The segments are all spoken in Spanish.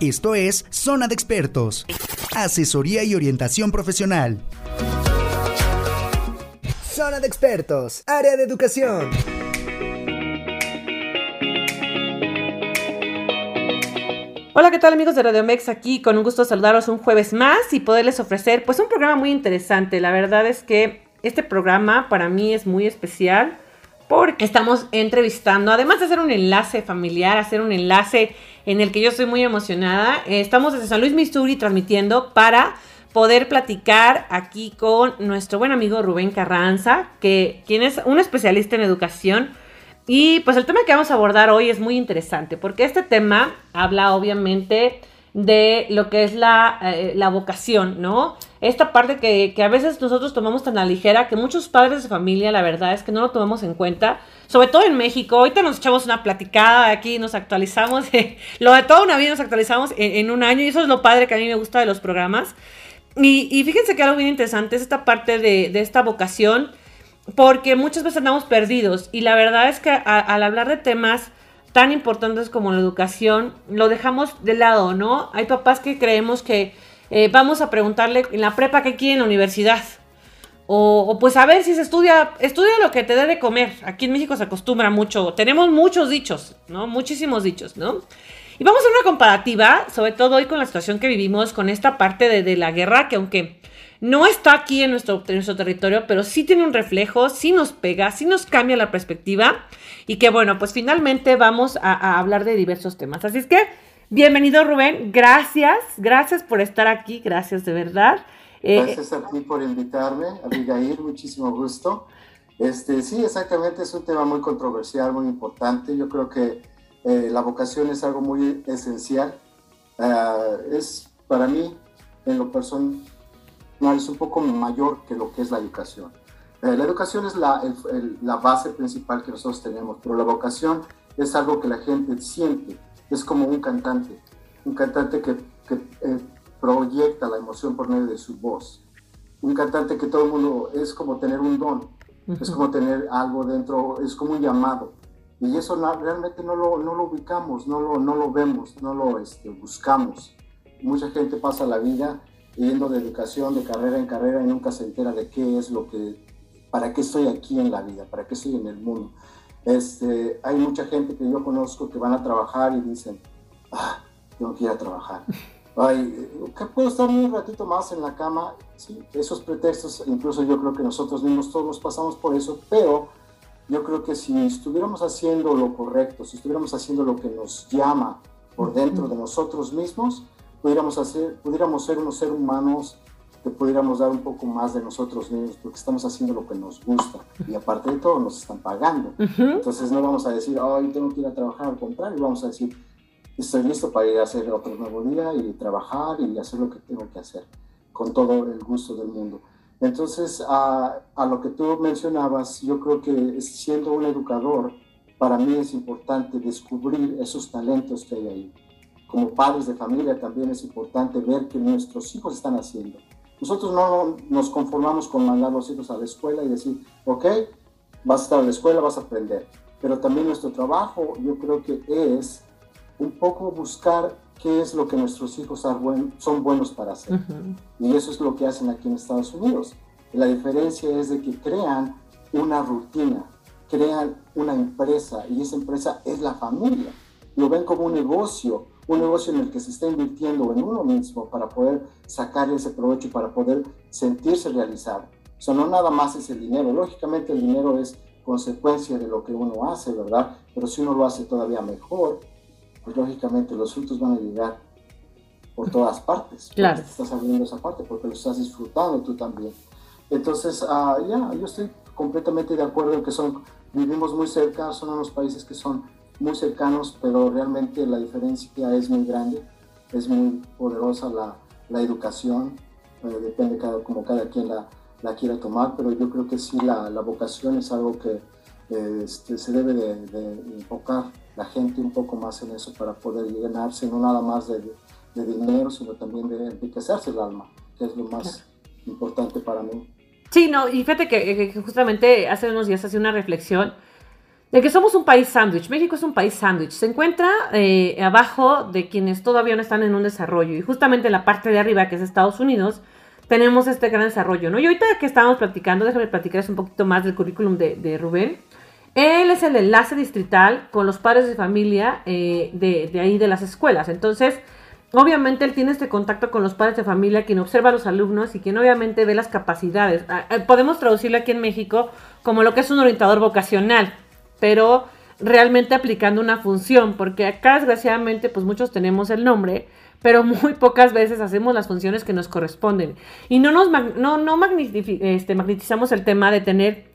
Esto es Zona de Expertos, asesoría y orientación profesional. Zona de Expertos, área de educación. Hola, ¿qué tal amigos de Radio Mex? Aquí con un gusto saludaros un jueves más y poderles ofrecer pues un programa muy interesante. La verdad es que este programa para mí es muy especial porque estamos entrevistando, además de hacer un enlace familiar, hacer un enlace en el que yo estoy muy emocionada, eh, estamos desde San Luis, Missouri transmitiendo para poder platicar aquí con nuestro buen amigo Rubén Carranza, que quien es un especialista en educación. Y pues el tema que vamos a abordar hoy es muy interesante porque este tema habla obviamente de lo que es la, eh, la vocación, ¿no? Esta parte que, que, a veces nosotros tomamos tan a ligera que muchos padres de familia, la verdad es que no lo tomamos en cuenta, sobre todo en México. Ahorita nos echamos una platicada aquí, nos actualizamos, lo de toda una vida nos actualizamos en, un año y eso es lo padre que a mí me gusta de los programas. Y, y fíjense que algo bien interesante es esta parte de, de esta vocación porque muchas veces andamos perdidos y la verdad es que al hablar de temas tan importantes como la educación, lo dejamos de lado, ¿no? Hay papás que creemos que eh, vamos a preguntarle en la prepa qué quiere en la universidad. O, pues a ver si se estudia, estudia lo que te dé de comer. Aquí en México se acostumbra mucho, tenemos muchos dichos, ¿no? Muchísimos dichos, ¿no? Y vamos a hacer una comparativa, sobre todo hoy con la situación que vivimos, con esta parte de la guerra, que aunque no está aquí en nuestro, nuestro territorio, pero sí tiene un reflejo, sí nos pega, sí nos cambia la perspectiva y que bueno, pues finalmente vamos a, hablar de diversos temas. Así es que, bienvenido Rubén, gracias, gracias por estar aquí, gracias de verdad. Eh, gracias a ti por invitarme, Abigail, muchísimo gusto. Este, sí, exactamente, es un tema muy controversial, muy importante. Yo creo que eh, la vocación es algo muy esencial. Uh, es para mí, en lo personal, es un poco mayor que lo que es la educación. Eh, la educación es la, la, base principal que nosotros tenemos, pero la vocación es algo que la gente siente, es como un cantante, un cantante que, que eh, proyecta la emoción por medio de su voz, un cantante que todo el mundo es como tener un don, es como tener algo dentro, es como un llamado. Y eso realmente no lo, no lo ubicamos, no lo, no lo vemos, no lo este, buscamos. Mucha gente pasa la vida yendo de educación, de carrera en carrera y nunca se entera de qué es lo que, para qué estoy aquí en la vida, para qué estoy en el mundo. Este, hay mucha gente que yo conozco que van a trabajar y dicen, ah, tengo que ir a trabajar. Ay, ¿qué puedo estar un ratito más en la cama? Sí, esos pretextos, incluso yo creo que nosotros mismos todos pasamos por eso, pero yo creo que si estuviéramos haciendo lo correcto, si estuviéramos haciendo lo que nos llama por dentro de nosotros mismos, pudiéramos, hacer, pudiéramos ser unos seres humanos que pudiéramos dar un poco más de nosotros mismos, porque estamos haciendo lo que nos gusta y aparte de todo nos están pagando. Entonces no vamos a decir, hoy tengo que ir a trabajar, al contrario, vamos a decir, estoy listo para ir a hacer otro nuevo día y trabajar y hacer lo que tengo que hacer, con todo el gusto del mundo. Entonces, a, a lo que tú mencionabas, yo creo que siendo un educador, para mí es importante descubrir esos talentos que hay ahí como padres de familia también es importante ver que nuestros hijos están haciendo. Nosotros no nos conformamos con mandar a los hijos a la escuela y decir, ok, vas a estar en la escuela, vas a aprender. Pero también nuestro trabajo yo creo que es un poco buscar qué es lo que nuestros hijos son buenos para hacer. Y eso es lo que hacen aquí en Estados Unidos. La diferencia es de que crean una rutina, crean una empresa y esa empresa es la familia. Lo ven como un negocio un negocio en el que se está invirtiendo en uno mismo para poder sacar ese provecho y para poder sentirse realizado. O sea, no nada más es el dinero. Lógicamente el dinero es consecuencia de lo que uno hace, ¿verdad? Pero si uno lo hace todavía mejor, pues lógicamente los frutos van a llegar por todas partes. Claro. Estás abriendo esa parte porque lo estás disfrutando tú también. Entonces, ah, ya, yo estoy completamente de acuerdo en que son, vivimos muy cerca, son unos países que son muy cercanos, pero realmente la diferencia es muy grande, es muy poderosa la, la educación, eh, depende cada, como cada quien la, la, quiera tomar, pero yo creo que sí la, la vocación es algo que eh, este, se debe de, de, enfocar la gente un poco más en eso para poder llenarse no nada más de, de dinero, sino también de enriquecerse el alma, que es lo más importante para mí. Sí, no, y fíjate que, que justamente hace unos días hacía una reflexión de que somos un país sándwich. México es un país sándwich. Se encuentra eh, abajo de quienes todavía no están en un desarrollo. Y justamente en la parte de arriba, que es Estados Unidos, tenemos este gran desarrollo, ¿no? Y ahorita que estábamos platicando, déjame platicarles un poquito más del currículum de, Rubén. Él es el enlace distrital con los padres de familia eh, de, de ahí de las escuelas. Entonces, obviamente él tiene este contacto con los padres de familia, quien observa a los alumnos y quien obviamente ve las capacidades. Ah, eh, podemos traducirlo aquí en México como lo que es un orientador vocacional, pero realmente aplicando una función, porque acá desgraciadamente pues muchos tenemos el nombre, pero muy pocas veces hacemos las funciones que nos corresponden. Y no nos no, no este, magnetizamos el tema de tener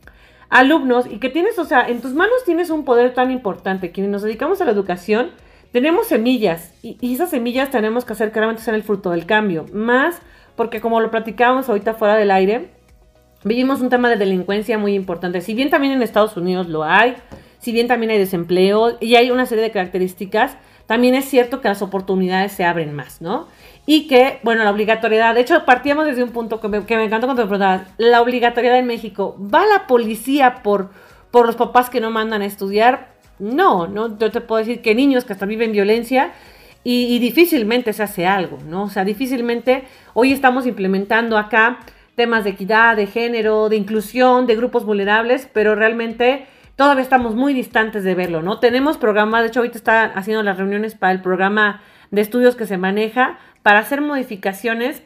alumnos y que tienes, o sea, en tus manos tienes un poder tan importante. Quienes nos dedicamos a la educación, tenemos semillas y, esas semillas tenemos que hacer que realmente sean el fruto del cambio. Más porque como lo platicábamos ahorita fuera del aire, vivimos un tema de delincuencia muy importante. Si bien también en Estados Unidos lo hay, si bien también hay desempleo y hay una serie de características, también es cierto que las oportunidades se abren más, ¿no? Y que, bueno, la obligatoriedad, de hecho, partíamos desde un punto que me, que me encantó cuando me preguntabas, la obligatoriedad en México, ¿va la policía por, por los papás que no mandan a estudiar? No, no, yo te puedo decir que niños que hasta viven violencia y, difícilmente se hace algo, ¿no? O sea, difícilmente hoy estamos implementando acá temas de equidad, de género, de inclusión, de grupos vulnerables, pero realmente todavía estamos muy distantes de verlo, ¿no? Tenemos programas, de hecho ahorita están haciendo las reuniones para el programa de estudios que se maneja para hacer modificaciones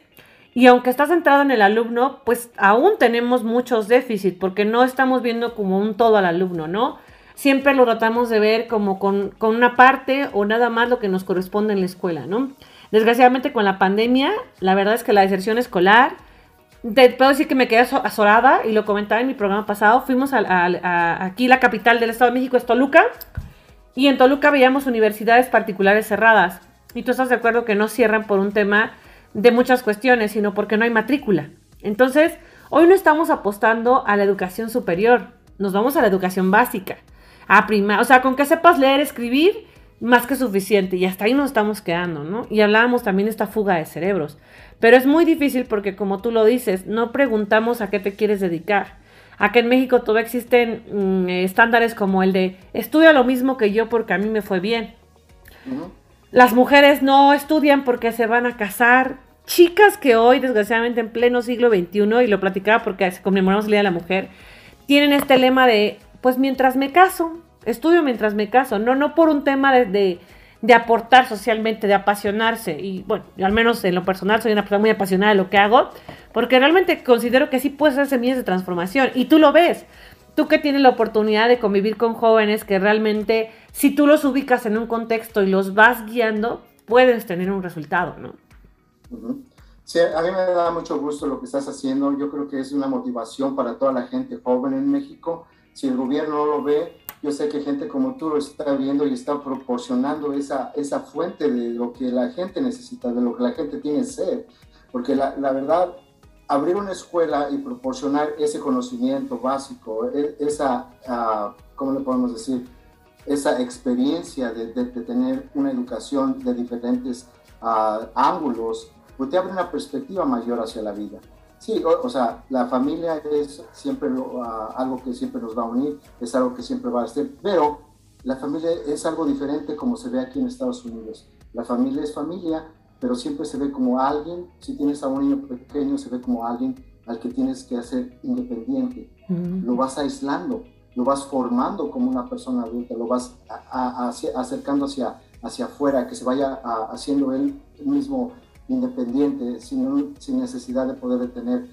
y aunque está centrado en el alumno, pues aún tenemos muchos déficits porque no estamos viendo como un todo al alumno, ¿no? siempre lo tratamos de ver como con, una parte o nada más lo que nos corresponde en la escuela, ¿no? Desgraciadamente con la pandemia, la verdad es que la deserción escolar, te puedo decir que me quedé azorada y lo comentaba en mi programa pasado, fuimos a, aquí la capital del Estado de México es Toluca y en Toluca veíamos universidades particulares cerradas y tú estás de acuerdo que no cierran por un tema de muchas cuestiones, sino porque no hay matrícula. Entonces, hoy no estamos apostando a la educación superior, nos vamos a la educación básica a prima, o sea, con que sepas leer, escribir, más que suficiente. Y hasta ahí nos estamos quedando, ¿no? Y hablábamos también de esta fuga de cerebros. Pero es muy difícil porque, como tú lo dices, no preguntamos a qué te quieres dedicar. Aquí en México todavía existen mm, estándares como el de estudia lo mismo que yo porque a mí me fue bien. Las mujeres no estudian porque se van a casar. Chicas que hoy, desgraciadamente, en pleno siglo XXI, y lo platicaba porque conmemoramos el Día de la Mujer, tienen este lema de pues mientras me caso, estudio mientras me caso, no, no por un tema de, aportar socialmente, de apasionarse. Y bueno, al menos en lo personal soy una persona muy apasionada de lo que hago, porque realmente considero que sí puede ser semillas de transformación. Y tú lo ves. Tú que tienes la oportunidad de convivir con jóvenes que realmente, si tú los ubicas en un contexto y los vas guiando, puedes tener un resultado, ¿no? Sí, a mí me da mucho gusto lo que estás haciendo. Yo creo que es una motivación para toda la gente joven en México si el gobierno no lo ve, yo sé que gente como tú lo está viendo y está proporcionando esa, esa fuente de lo que la gente necesita, de lo que la gente tiene sed. Porque la, la verdad, abrir una escuela y proporcionar ese conocimiento básico, e, esa, uh, ¿cómo le podemos decir? Esa experiencia de, de, tener una educación de diferentes uh, ángulos, pues te abre una perspectiva mayor hacia la vida. Sí, o, sea, la familia es siempre ah, algo que siempre nos va a unir, es algo que siempre va a estar, pero la familia es algo diferente como se ve aquí en Estados Unidos. La familia es familia, pero siempre se ve como alguien, si tienes a un niño pequeño, se ve como alguien al que tienes que hacer independiente. Lo vas aislando, lo vas formando como una persona adulta, lo vas acercando hacia, hacia afuera, que se vaya haciendo él mismo independiente, sin, sin necesidad de poder tener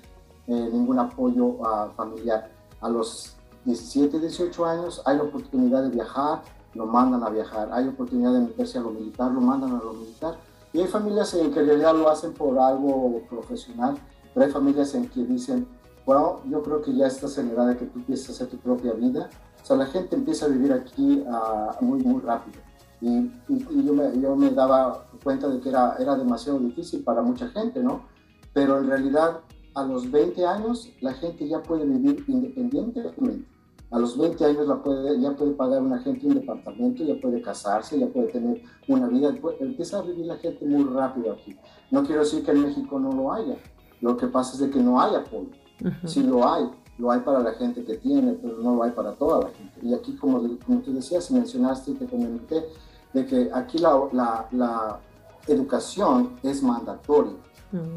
eh, ningún apoyo uh, familiar. A los 17, 18 años hay la oportunidad de viajar, lo mandan a viajar. Hay oportunidad de meterse a lo militar, lo mandan a lo militar. Y hay familias en que en realidad lo hacen por algo profesional, pero hay familias en que dicen, bueno, yo creo que ya estás en edad de que tú empieces a hacer tu propia vida. O sea, la gente empieza a vivir aquí uh, muy, muy rápido. Y, yo, me, yo, me, daba cuenta de que era, era demasiado difícil para mucha gente, ¿no? Pero en realidad a los 20 años la gente ya puede vivir independientemente. A los 20 años la puede, ya puede pagar una gente un departamento, ya puede casarse, ya puede tener una vida. Empieza a vivir la gente muy rápido aquí. No quiero decir que en México no lo haya. Lo que pasa es de que no hay apoyo. Sí lo hay. lo hay para la gente que tiene, pero no lo hay para toda la gente. Y aquí, como, como tú decías, mencionaste y te comenté, de que aquí la, la, la educación es mandatoria.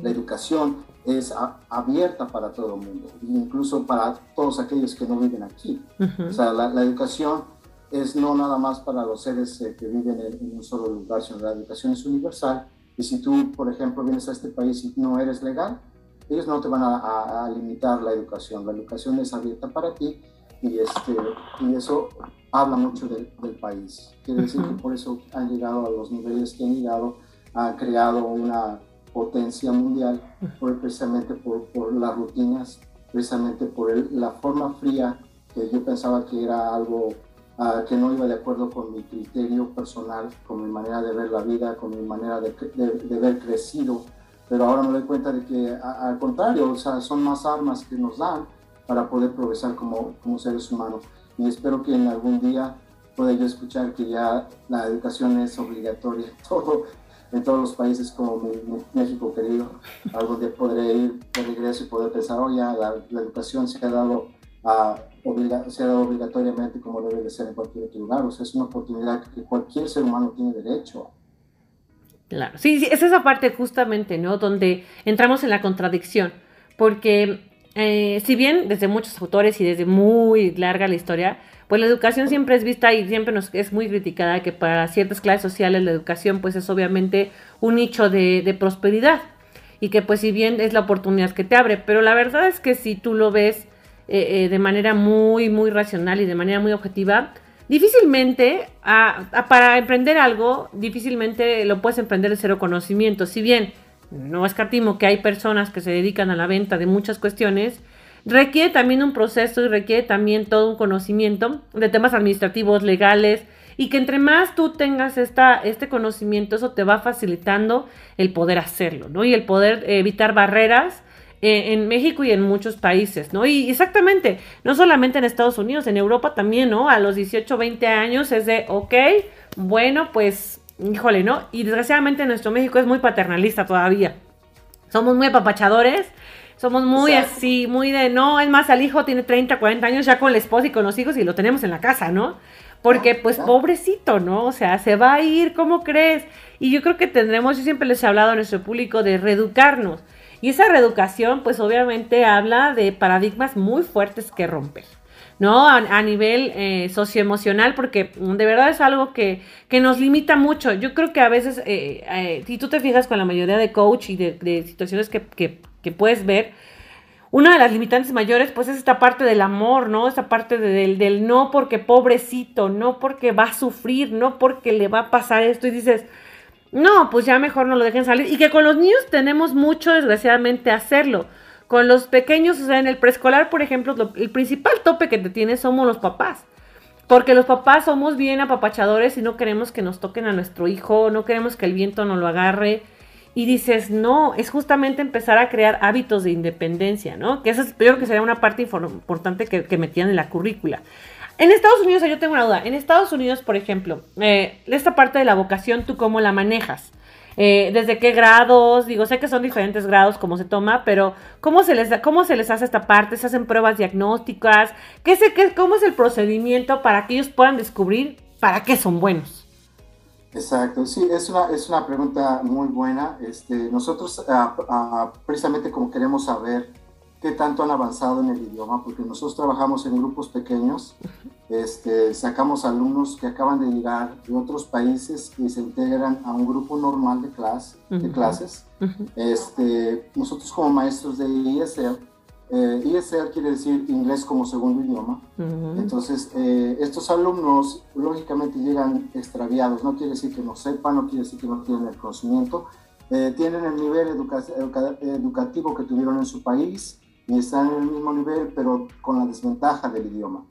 La educación es abierta para todo el mundo, incluso para todos aquellos que no viven aquí. O sea, la, la, educación es no nada más para los seres eh, que viven en, un solo lugar, sino la educación es universal. Y si tú, por ejemplo, vienes a este país y no eres legal, ellos no te van a, a limitar la educación. La educación es abierta para ti y, este, y eso habla mucho del, del país. Quiere decir que por eso han llegado a los niveles que han llegado, han creado una potencia mundial, por, precisamente por, por, las rutinas, precisamente por la forma fría que yo pensaba que era algo uh, que no iba de acuerdo con mi criterio personal, con mi manera de ver la vida, con mi manera de, de, de ver crecido. Pero ahora me doy cuenta de que al contrario, o sea, son más armas que nos dan para poder progresar como, como seres humanos. Y espero que en algún día pueda yo escuchar que ya la educación es obligatoria todo, en todos los países como mi, México querido. Algún día podré ir de regreso y poder pensar, oh ya, la, educación se ha, dado, a, se ha dado obligatoriamente como debe de ser en cualquier otro lugar. O sea, es una oportunidad que cualquier ser humano tiene derecho. Claro, sí, sí, es esa parte justamente, ¿no? Donde entramos en la contradicción, porque eh, si bien desde muchos autores y desde muy larga la historia, pues la educación siempre es vista y siempre nos es muy criticada que para ciertas clases sociales la educación pues es obviamente un nicho de, prosperidad y que pues si bien es la oportunidad que te abre, pero la verdad es que si tú lo ves eh, eh, de manera muy, muy racional y de manera muy objetiva, difícilmente para emprender algo, difícilmente lo puedes emprender de cero conocimiento, si bien no escatimo que hay personas que se dedican a la venta de muchas cuestiones, requiere también un proceso y requiere también todo un conocimiento de temas administrativos, legales, y que entre más tú tengas esta, este conocimiento, eso te va facilitando el poder hacerlo, ¿no? Y el poder evitar barreras eh, en México y en muchos países, ¿no? Y exactamente, no solamente en Estados Unidos, en Europa también, ¿no? A los 18, 20 años es de, ok, bueno, pues híjole, ¿no? Y desgraciadamente nuestro México es muy paternalista todavía. Somos muy apapachadores, somos muy así, muy de, no, es más, al hijo tiene 30, 40 años ya con la esposa y con los hijos y lo tenemos en la casa, ¿no? Porque pues pobrecito, ¿no? O sea, se va a ir, ¿cómo crees? Y yo creo que tendremos, yo siempre les he hablado a nuestro público de reeducarnos. Y esa reeducación pues obviamente habla de paradigmas muy fuertes que romper. ¿No? A, nivel eh, socioemocional, porque de verdad es algo que, nos limita mucho. Yo creo que a veces, eh, eh, si tú te fijas con la mayoría de coach y de, situaciones que, puedes ver, una de las limitantes mayores, pues es esta parte del amor, ¿no? Esta parte del, del no porque pobrecito, no porque va a sufrir, no porque le va a pasar esto y dices, no, pues ya mejor no lo dejen salir. Y que con los niños tenemos mucho, desgraciadamente, hacerlo. Con los pequeños, o sea, en el preescolar, por ejemplo, el principal tope que te tiene somos los papás. Porque los papás somos bien apapachadores y no queremos que nos toquen a nuestro hijo, no queremos que el viento nos lo agarre. Y dices, no, es justamente empezar a crear hábitos de independencia, ¿no? Que eso es, yo creo que sería una parte importante que, metían en la currícula. En Estados Unidos, yo tengo una duda. En Estados Unidos, por ejemplo, eh, esta parte de la vocación, ¿tú cómo la manejas? Eh, desde qué grados, digo, sé que son diferentes grados como se toma, pero ¿cómo se les, cómo se les hace esta parte? ¿Se hacen pruebas diagnósticas? ¿Qué sé, qué, ¿Cómo es el procedimiento para que ellos puedan descubrir para qué son buenos? Exacto, sí, es una, es una pregunta muy buena. Este, nosotros ah, ah, precisamente como queremos saber qué tanto han avanzado en el idioma, porque nosotros trabajamos en grupos pequeños, este, sacamos alumnos que acaban de llegar de otros países y se integran a un grupo normal de, clase, de clases. este, nosotros como maestros de ESL, eh, ESL quiere decir inglés como segundo idioma, entonces eh, estos alumnos lógicamente llegan extraviados, no quiere decir que no sepan, no quiere decir que no tienen el conocimiento, eh, tienen el nivel educativo que tuvieron en su país, y están en el mismo nivel, pero con la desventaja del idioma.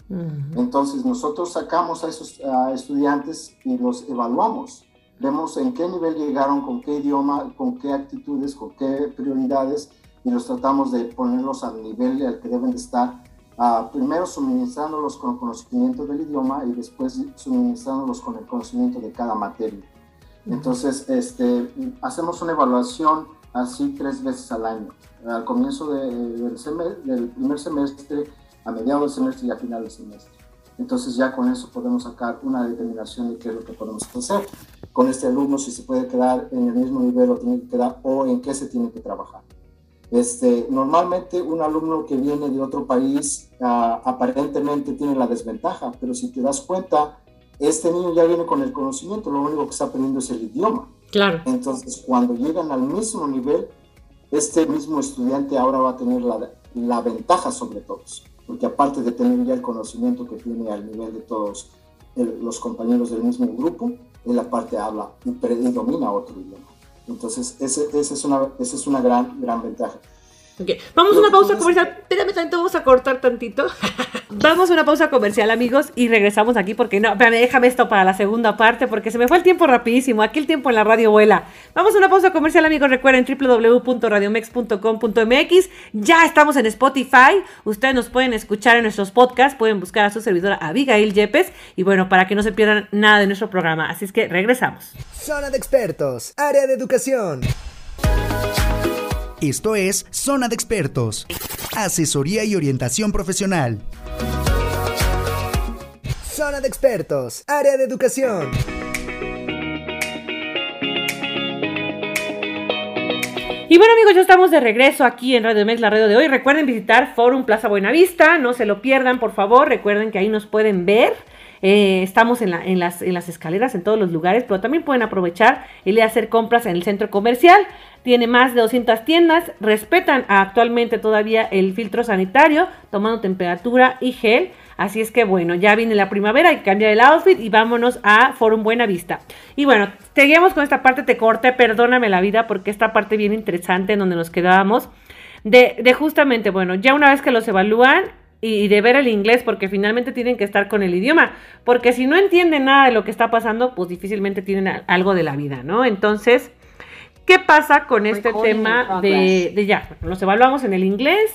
Entonces nosotros sacamos a esos estudiantes y los evaluamos. Vemos en qué nivel llegaron, con qué idioma, con qué actitudes, con qué prioridades, y los tratamos de ponerlos al nivel al que deben de estar. Uh, primero suministrándolos con conocimiento del idioma y después suministrándolos con el conocimiento de cada materia. Entonces, este, hacemos una evaluación así tres veces al año al comienzo del, del, primer semestre a mediados del semestre y a final del semestre. Entonces ya con eso podemos sacar una determinación de qué es lo que podemos hacer con este alumno, si se puede quedar en el mismo nivel o tiene que quedar o en qué se tiene que trabajar. Este, normalmente un alumno que viene de otro país ah, aparentemente tiene la desventaja, pero si te das cuenta, este niño ya viene con el conocimiento, lo único que está aprendiendo es el idioma. Claro. Entonces, cuando llegan al mismo nivel, este mismo estudiante ahora va a tener la, la ventaja sobre todos, porque aparte de tener ya el conocimiento que tiene al nivel de todos los compañeros del mismo grupo, él aparte habla y predomina otro idioma. Entonces, esa ese es, una, ese es una gran, gran ventaja. Vamos a una pausa comercial. Espérame tantito, vamos a cortar tantito. Vamos a una pausa comercial, amigos, y regresamos aquí porque no, espérame, déjame esto para la segunda parte porque se me fue el tiempo rapidísimo. Aquí el tiempo en la radio vuela. Vamos a una pausa comercial, amigos. Recuerden www.radiomex.com.mx. Ya estamos en Spotify. Ustedes nos pueden escuchar en nuestros podcasts. Pueden buscar a su servidora Abigail Yepes. Y bueno, para que no se pierdan nada de nuestro programa. Así es que regresamos. Zona de expertos, área de educación. Esto es Zona de Expertos, asesoría y orientación profesional. Zona de Expertos, área de educación. Y bueno amigos, ya estamos de regreso aquí en Radio Mex, la radio de hoy. Recuerden visitar Forum Plaza Buenavista, no se lo pierdan por favor, recuerden que ahí nos pueden ver. Eh, estamos en, en, las, en las escaleras, en todos los lugares, pero también pueden aprovechar y hacer compras en el centro comercial tiene más de 200 tiendas, respetan actualmente todavía el filtro sanitario, tomando temperatura y gel. Así es que bueno, ya viene la primavera, hay que cambiar el outfit y vámonos a Forum Buena Vista. Y bueno, seguimos con esta parte, te corté, perdóname la vida, porque esta parte bien interesante en donde nos quedábamos. De, de justamente, bueno, ya una vez que los evalúan, y de ver el inglés, porque finalmente tienen que estar con el idioma, porque si no entienden nada de lo que está pasando, pues difícilmente tienen algo de la vida, ¿no? Entonces, ¿Qué pasa con este tema de, ya? Los evaluamos en el inglés.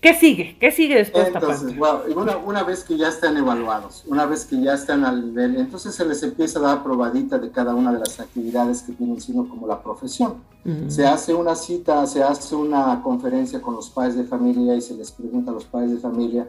¿Qué sigue? ¿Qué sigue después de esta parte? una, una, vez que ya están evaluados, una vez que ya están al nivel, entonces se les empieza a dar probadita de cada una de las actividades que tienen siendo como la profesión. Se hace una cita, se hace una conferencia con los padres de familia y se les pregunta a los padres de familia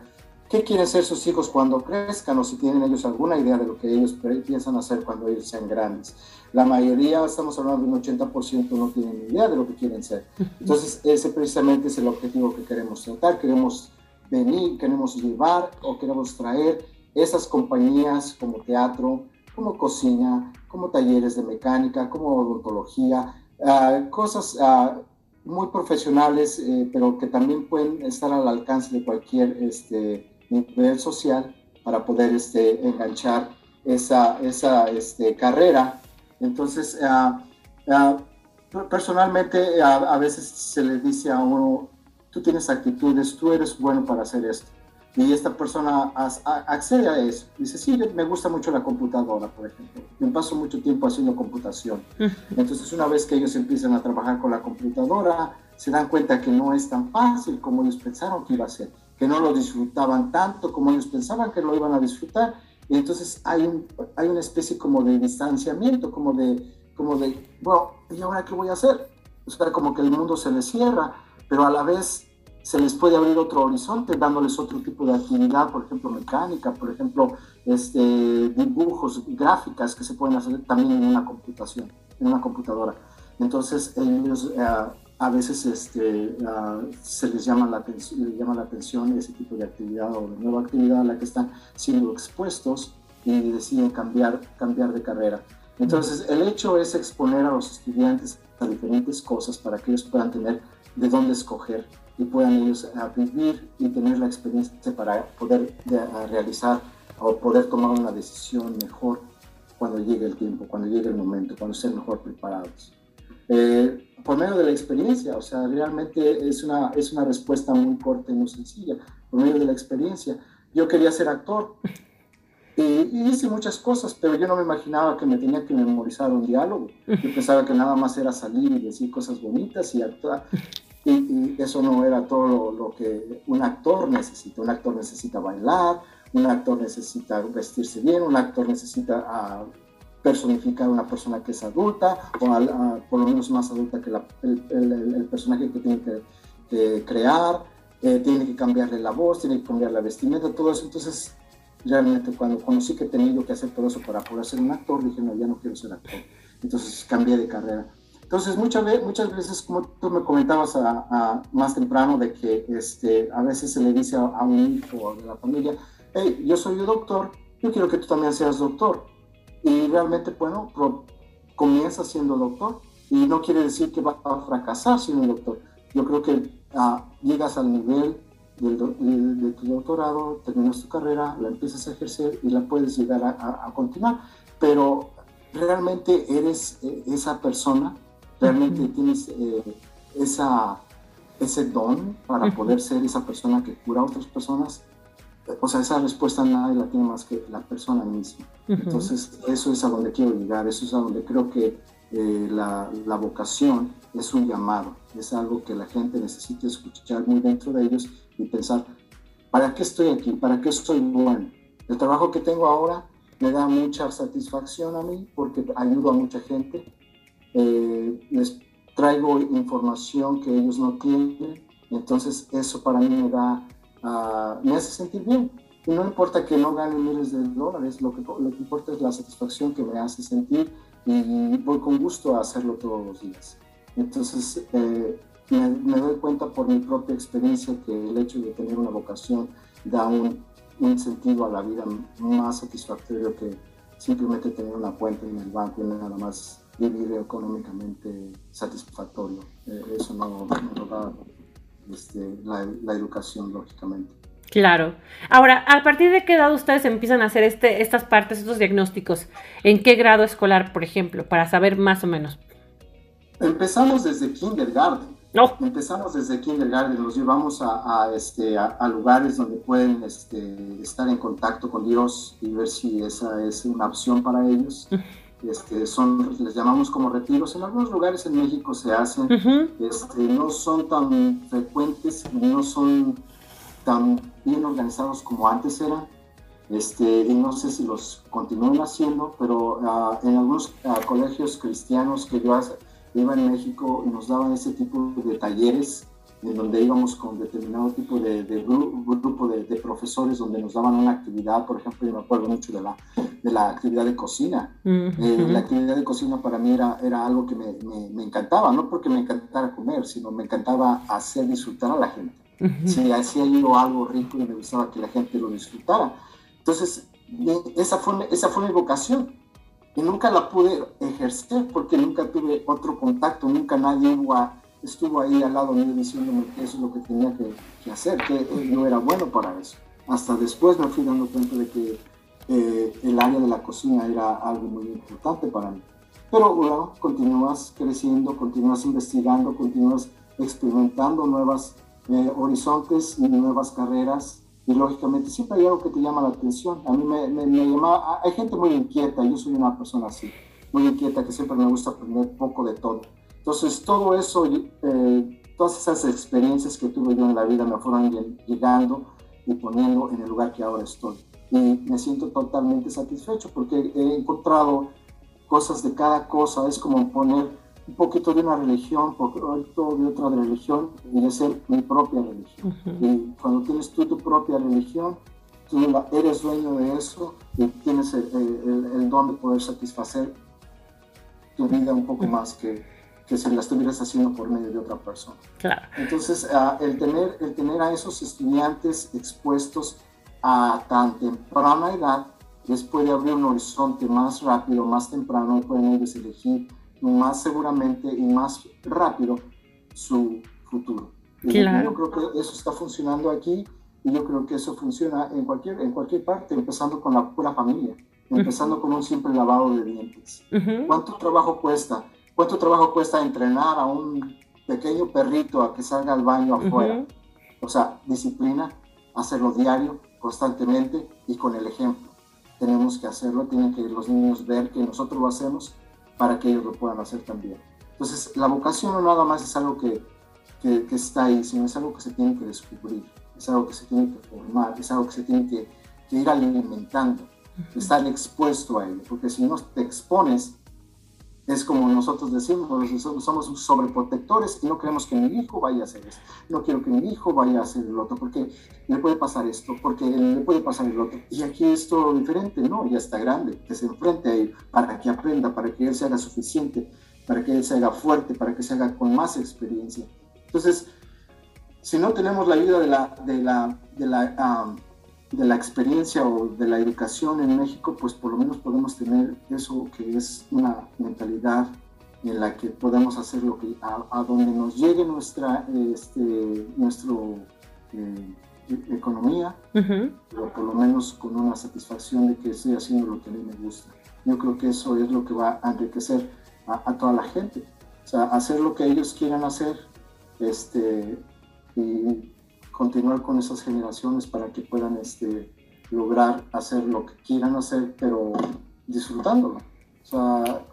qué quieren ser sus hijos cuando crezcan o si tienen ellos alguna idea de lo que ellos piensan hacer cuando ellos sean grandes. La mayoría, estamos hablando de un 80%, no tienen idea de lo que quieren ser. Entonces, ese precisamente es el objetivo que queremos tratar. Queremos venir, queremos llevar o queremos traer esas compañías como teatro, como cocina, como talleres de mecánica, como odontología, ah, cosas ah, muy profesionales, eh, pero que también pueden estar al alcance de cualquier este, nivel social para poder este, enganchar esa, esa este, carrera. Entonces, ah, ah, personalmente a, veces se le dice a uno, tú tienes actitudes, tú eres bueno para hacer esto. Y esta persona accede a eso. Dice, sí, me gusta mucho la computadora, por ejemplo. Me paso mucho tiempo haciendo computación. Entonces, una vez que ellos empiezan a trabajar con la computadora, se dan cuenta que no es tan fácil como ellos pensaron que iba a ser que no lo disfrutaban tanto como ellos pensaban que lo iban a disfrutar. Entonces hay, un, hay una especie como de distanciamiento, como de, como de, bueno, ¿y ahora qué voy a hacer? O sea, como que el mundo se les cierra, pero a la vez se les puede abrir otro horizonte dándoles otro tipo de actividad, por ejemplo, mecánica, por ejemplo, este, dibujos, gráficas que se pueden hacer también en una computación, en una computadora. Entonces ellos eh, a veces este, se les llama la, atención, llama la atención ese tipo de actividad o de nueva actividad a la que están siendo expuestos y deciden cambiar, cambiar de carrera. Entonces, el hecho es exponer a los estudiantes a diferentes cosas para que ellos puedan tener de dónde escoger y puedan ellos vivir y tener la experiencia para poder realizar o poder tomar una decisión mejor cuando llegue el tiempo, cuando llegue el momento, cuando estén mejor preparados. Eh, por medio de la experiencia, o sea, realmente es una, es una respuesta muy corta y muy sencilla, por medio de la experiencia. Yo quería ser actor y, hice muchas cosas, pero yo no me imaginaba que me tenía que memorizar un diálogo. Yo pensaba que nada más era salir y decir cosas bonitas y actuar. Y, eso no era todo lo, que un actor necesita. Un actor necesita bailar, un actor necesita vestirse bien, un actor necesita uh, personificar a una persona que es adulta o por lo menos más adulta que el, personaje que tiene que, crear. eh, que cambiarle la voz, tiene que cambiar la vestimenta, todo eso. Entonces, realmente cuando conocí que tenía yo que hacer todo eso para poder ser un actor, dije, no, ya no quiero ser actor. Entonces cambié de carrera. Entonces, muchas veces, muchas veces como tú me comentabas a, más temprano, de que este, a veces se le dice a, un hijo de la familia, hey, yo soy un doctor, yo quiero que tú también seas doctor. Y realmente, bueno, comienza siendo doctor y no quiere decir que va a fracasar siendo doctor. Yo creo que ah, llegas al nivel de, tu doctorado, terminas tu carrera, la empiezas a ejercer y la puedes llegar a, continuar, pero realmente eres eh, esa persona, realmente tienes eh, esa, ese don para poder ser esa persona que cura a otras personas. O sea, esa respuesta nadie la tiene más que la persona misma. Entonces, eso es a donde quiero llegar, eso es a donde creo que eh, la, la, vocación es un llamado, es algo que la gente necesita escuchar muy dentro de ellos y pensar, ¿para qué estoy aquí? ¿Para qué estoy bueno? El trabajo que tengo ahora me da mucha satisfacción a mí porque ayudo a mucha gente, eh, les traigo información que ellos no tienen, entonces eso para mí me da, uh, me hace sentir bien. Y no importa que no gane miles de dólares, lo que, lo que importa es la satisfacción que me hace sentir y voy con gusto a hacerlo todos los días. Entonces, eh, me, doy cuenta por mi propia experiencia que el hecho de tener una vocación da un, un sentido a la vida más satisfactorio que simplemente tener una cuenta en el banco y nada más vivir económicamente satisfactorio. Eh, eso no, no da este, la, la educación, lógicamente. Claro. Ahora, ¿a partir de qué edad ustedes empiezan a hacer este, estas partes, estos diagnósticos? ¿En qué grado escolar, por ejemplo, para saber más o menos? Empezamos desde kindergarten. No. Empezamos desde kindergarten, los llevamos a, este, a, lugares donde pueden este, estar en contacto con Dios y ver si esa es una opción para ellos. Este, son, les llamamos como retiros. En algunos lugares en México se hacen, este, no son tan frecuentes, no son tan bien organizados como antes eran. Este, y no sé si los continúan haciendo, pero uh, en algunos uh, colegios cristianos que yo iba en México nos daban ese tipo de talleres en donde íbamos con determinado tipo de, de grupo de, de, profesores donde nos daban una actividad, por ejemplo, yo me acuerdo mucho de la, de la actividad de cocina. Eh, la actividad de cocina para mí era, era algo que me, me, me, encantaba, no porque me encantara comer, sino me encantaba hacer disfrutar a la gente si hacía yo algo rico y me gustaba que la gente lo disfrutara. Entonces, esa fue, esa fue mi vocación. Y nunca la pude ejercer porque nunca tuve otro contacto, nunca nadie estuvo ahí al lado mío diciéndome que eso es lo que tenía que, hacer, que no era bueno para eso. Hasta después me fui dando cuenta de que eh, el área de la cocina era algo muy importante para mí. Pero bueno, continúas creciendo, continúas investigando, continúas experimentando nuevas eh, horizontes y nuevas carreras. Y lógicamente siempre hay algo que te llama la atención. A mí me, me, llama, hay gente muy inquieta, yo soy una persona así, muy inquieta, que siempre me gusta aprender poco de todo. Entonces todo eso, eh, todas esas experiencias que tuve yo en la vida me fueron llegando y poniendo en el lugar que ahora estoy. Y me siento totalmente satisfecho porque he encontrado cosas de cada cosa, es como poner un poquito de una religión, un poquito de otra religión y de ser mi propia religión. Y cuando tienes tú tu propia religión, tú eres dueño de eso y tienes el, don de poder satisfacer tu vida un poco más que, que si la estuvieras haciendo por medio de otra persona. Claro. Entonces, uh, el, tener, el tener a esos estudiantes expuestos a tan temprana edad les puede abrir un horizonte más rápido, más temprano, y pueden ellos elegir más seguramente y más rápido su futuro. Claro. Yo creo que eso está funcionando aquí y yo creo que eso funciona en cualquier, en cualquier parte, empezando con la pura familia, empezando con un simple lavado de dientes. ¿Cuánto trabajo cuesta? ¿Cuánto trabajo cuesta entrenar a un pequeño perrito a que salga al baño afuera? O sea, disciplina, hacerlo diario, constantemente y con el ejemplo. Tenemos que hacerlo, tienen que los niños ver que nosotros lo hacemos para que ellos lo puedan hacer también. Entonces, la vocación no nada más es algo que, que, está ahí, sino es algo que se tiene que descubrir, es algo que se tiene que formar, es algo que se tiene que, ir alimentando, estar expuesto a ello, porque si no te expones, es como nosotros decimos, somos sobreprotectores y no queremos que mi hijo vaya a hacer eso. No quiero que mi hijo vaya a hacer el otro, porque le puede pasar esto, porque le puede pasar el otro. Y aquí es todo diferente, ¿no? Ya está grande, que se enfrente a él para que aprenda, para que él se haga suficiente, para que él se haga fuerte, para que se haga con más experiencia. Entonces, si no tenemos la ayuda de la, de la, de la de la experiencia o de la educación en México, pues por lo menos podemos tener eso que es una mentalidad en la que podemos hacer lo que a, donde nos llegue nuestra este, nuestro eh, e, economía, pero por lo menos con una satisfacción de que estoy haciendo lo que a mí me gusta. Yo creo que eso es lo que va a enriquecer a, toda la gente. O sea, hacer lo que ellos quieran hacer este, y continuar con esas generaciones para que puedan este, lograr hacer lo que quieran hacer, pero disfrutándolo. O sea,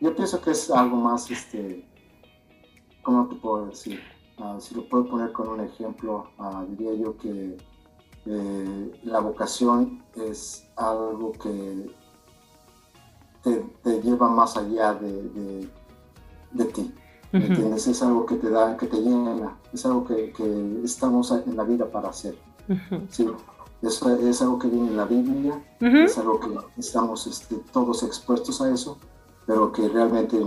yo pienso que es algo más, este, ¿cómo te puedo decir? Ah, si lo puedo poner con un ejemplo, uh, diría yo que eh, la vocación es algo que te, lleva más allá de, de ti. ¿Entiendes? Es algo que te da, que te llena, es algo que, que estamos en la vida para hacer. Sí, eso es algo que viene en la Biblia, es algo que estamos este, todos expuestos a eso, pero que realmente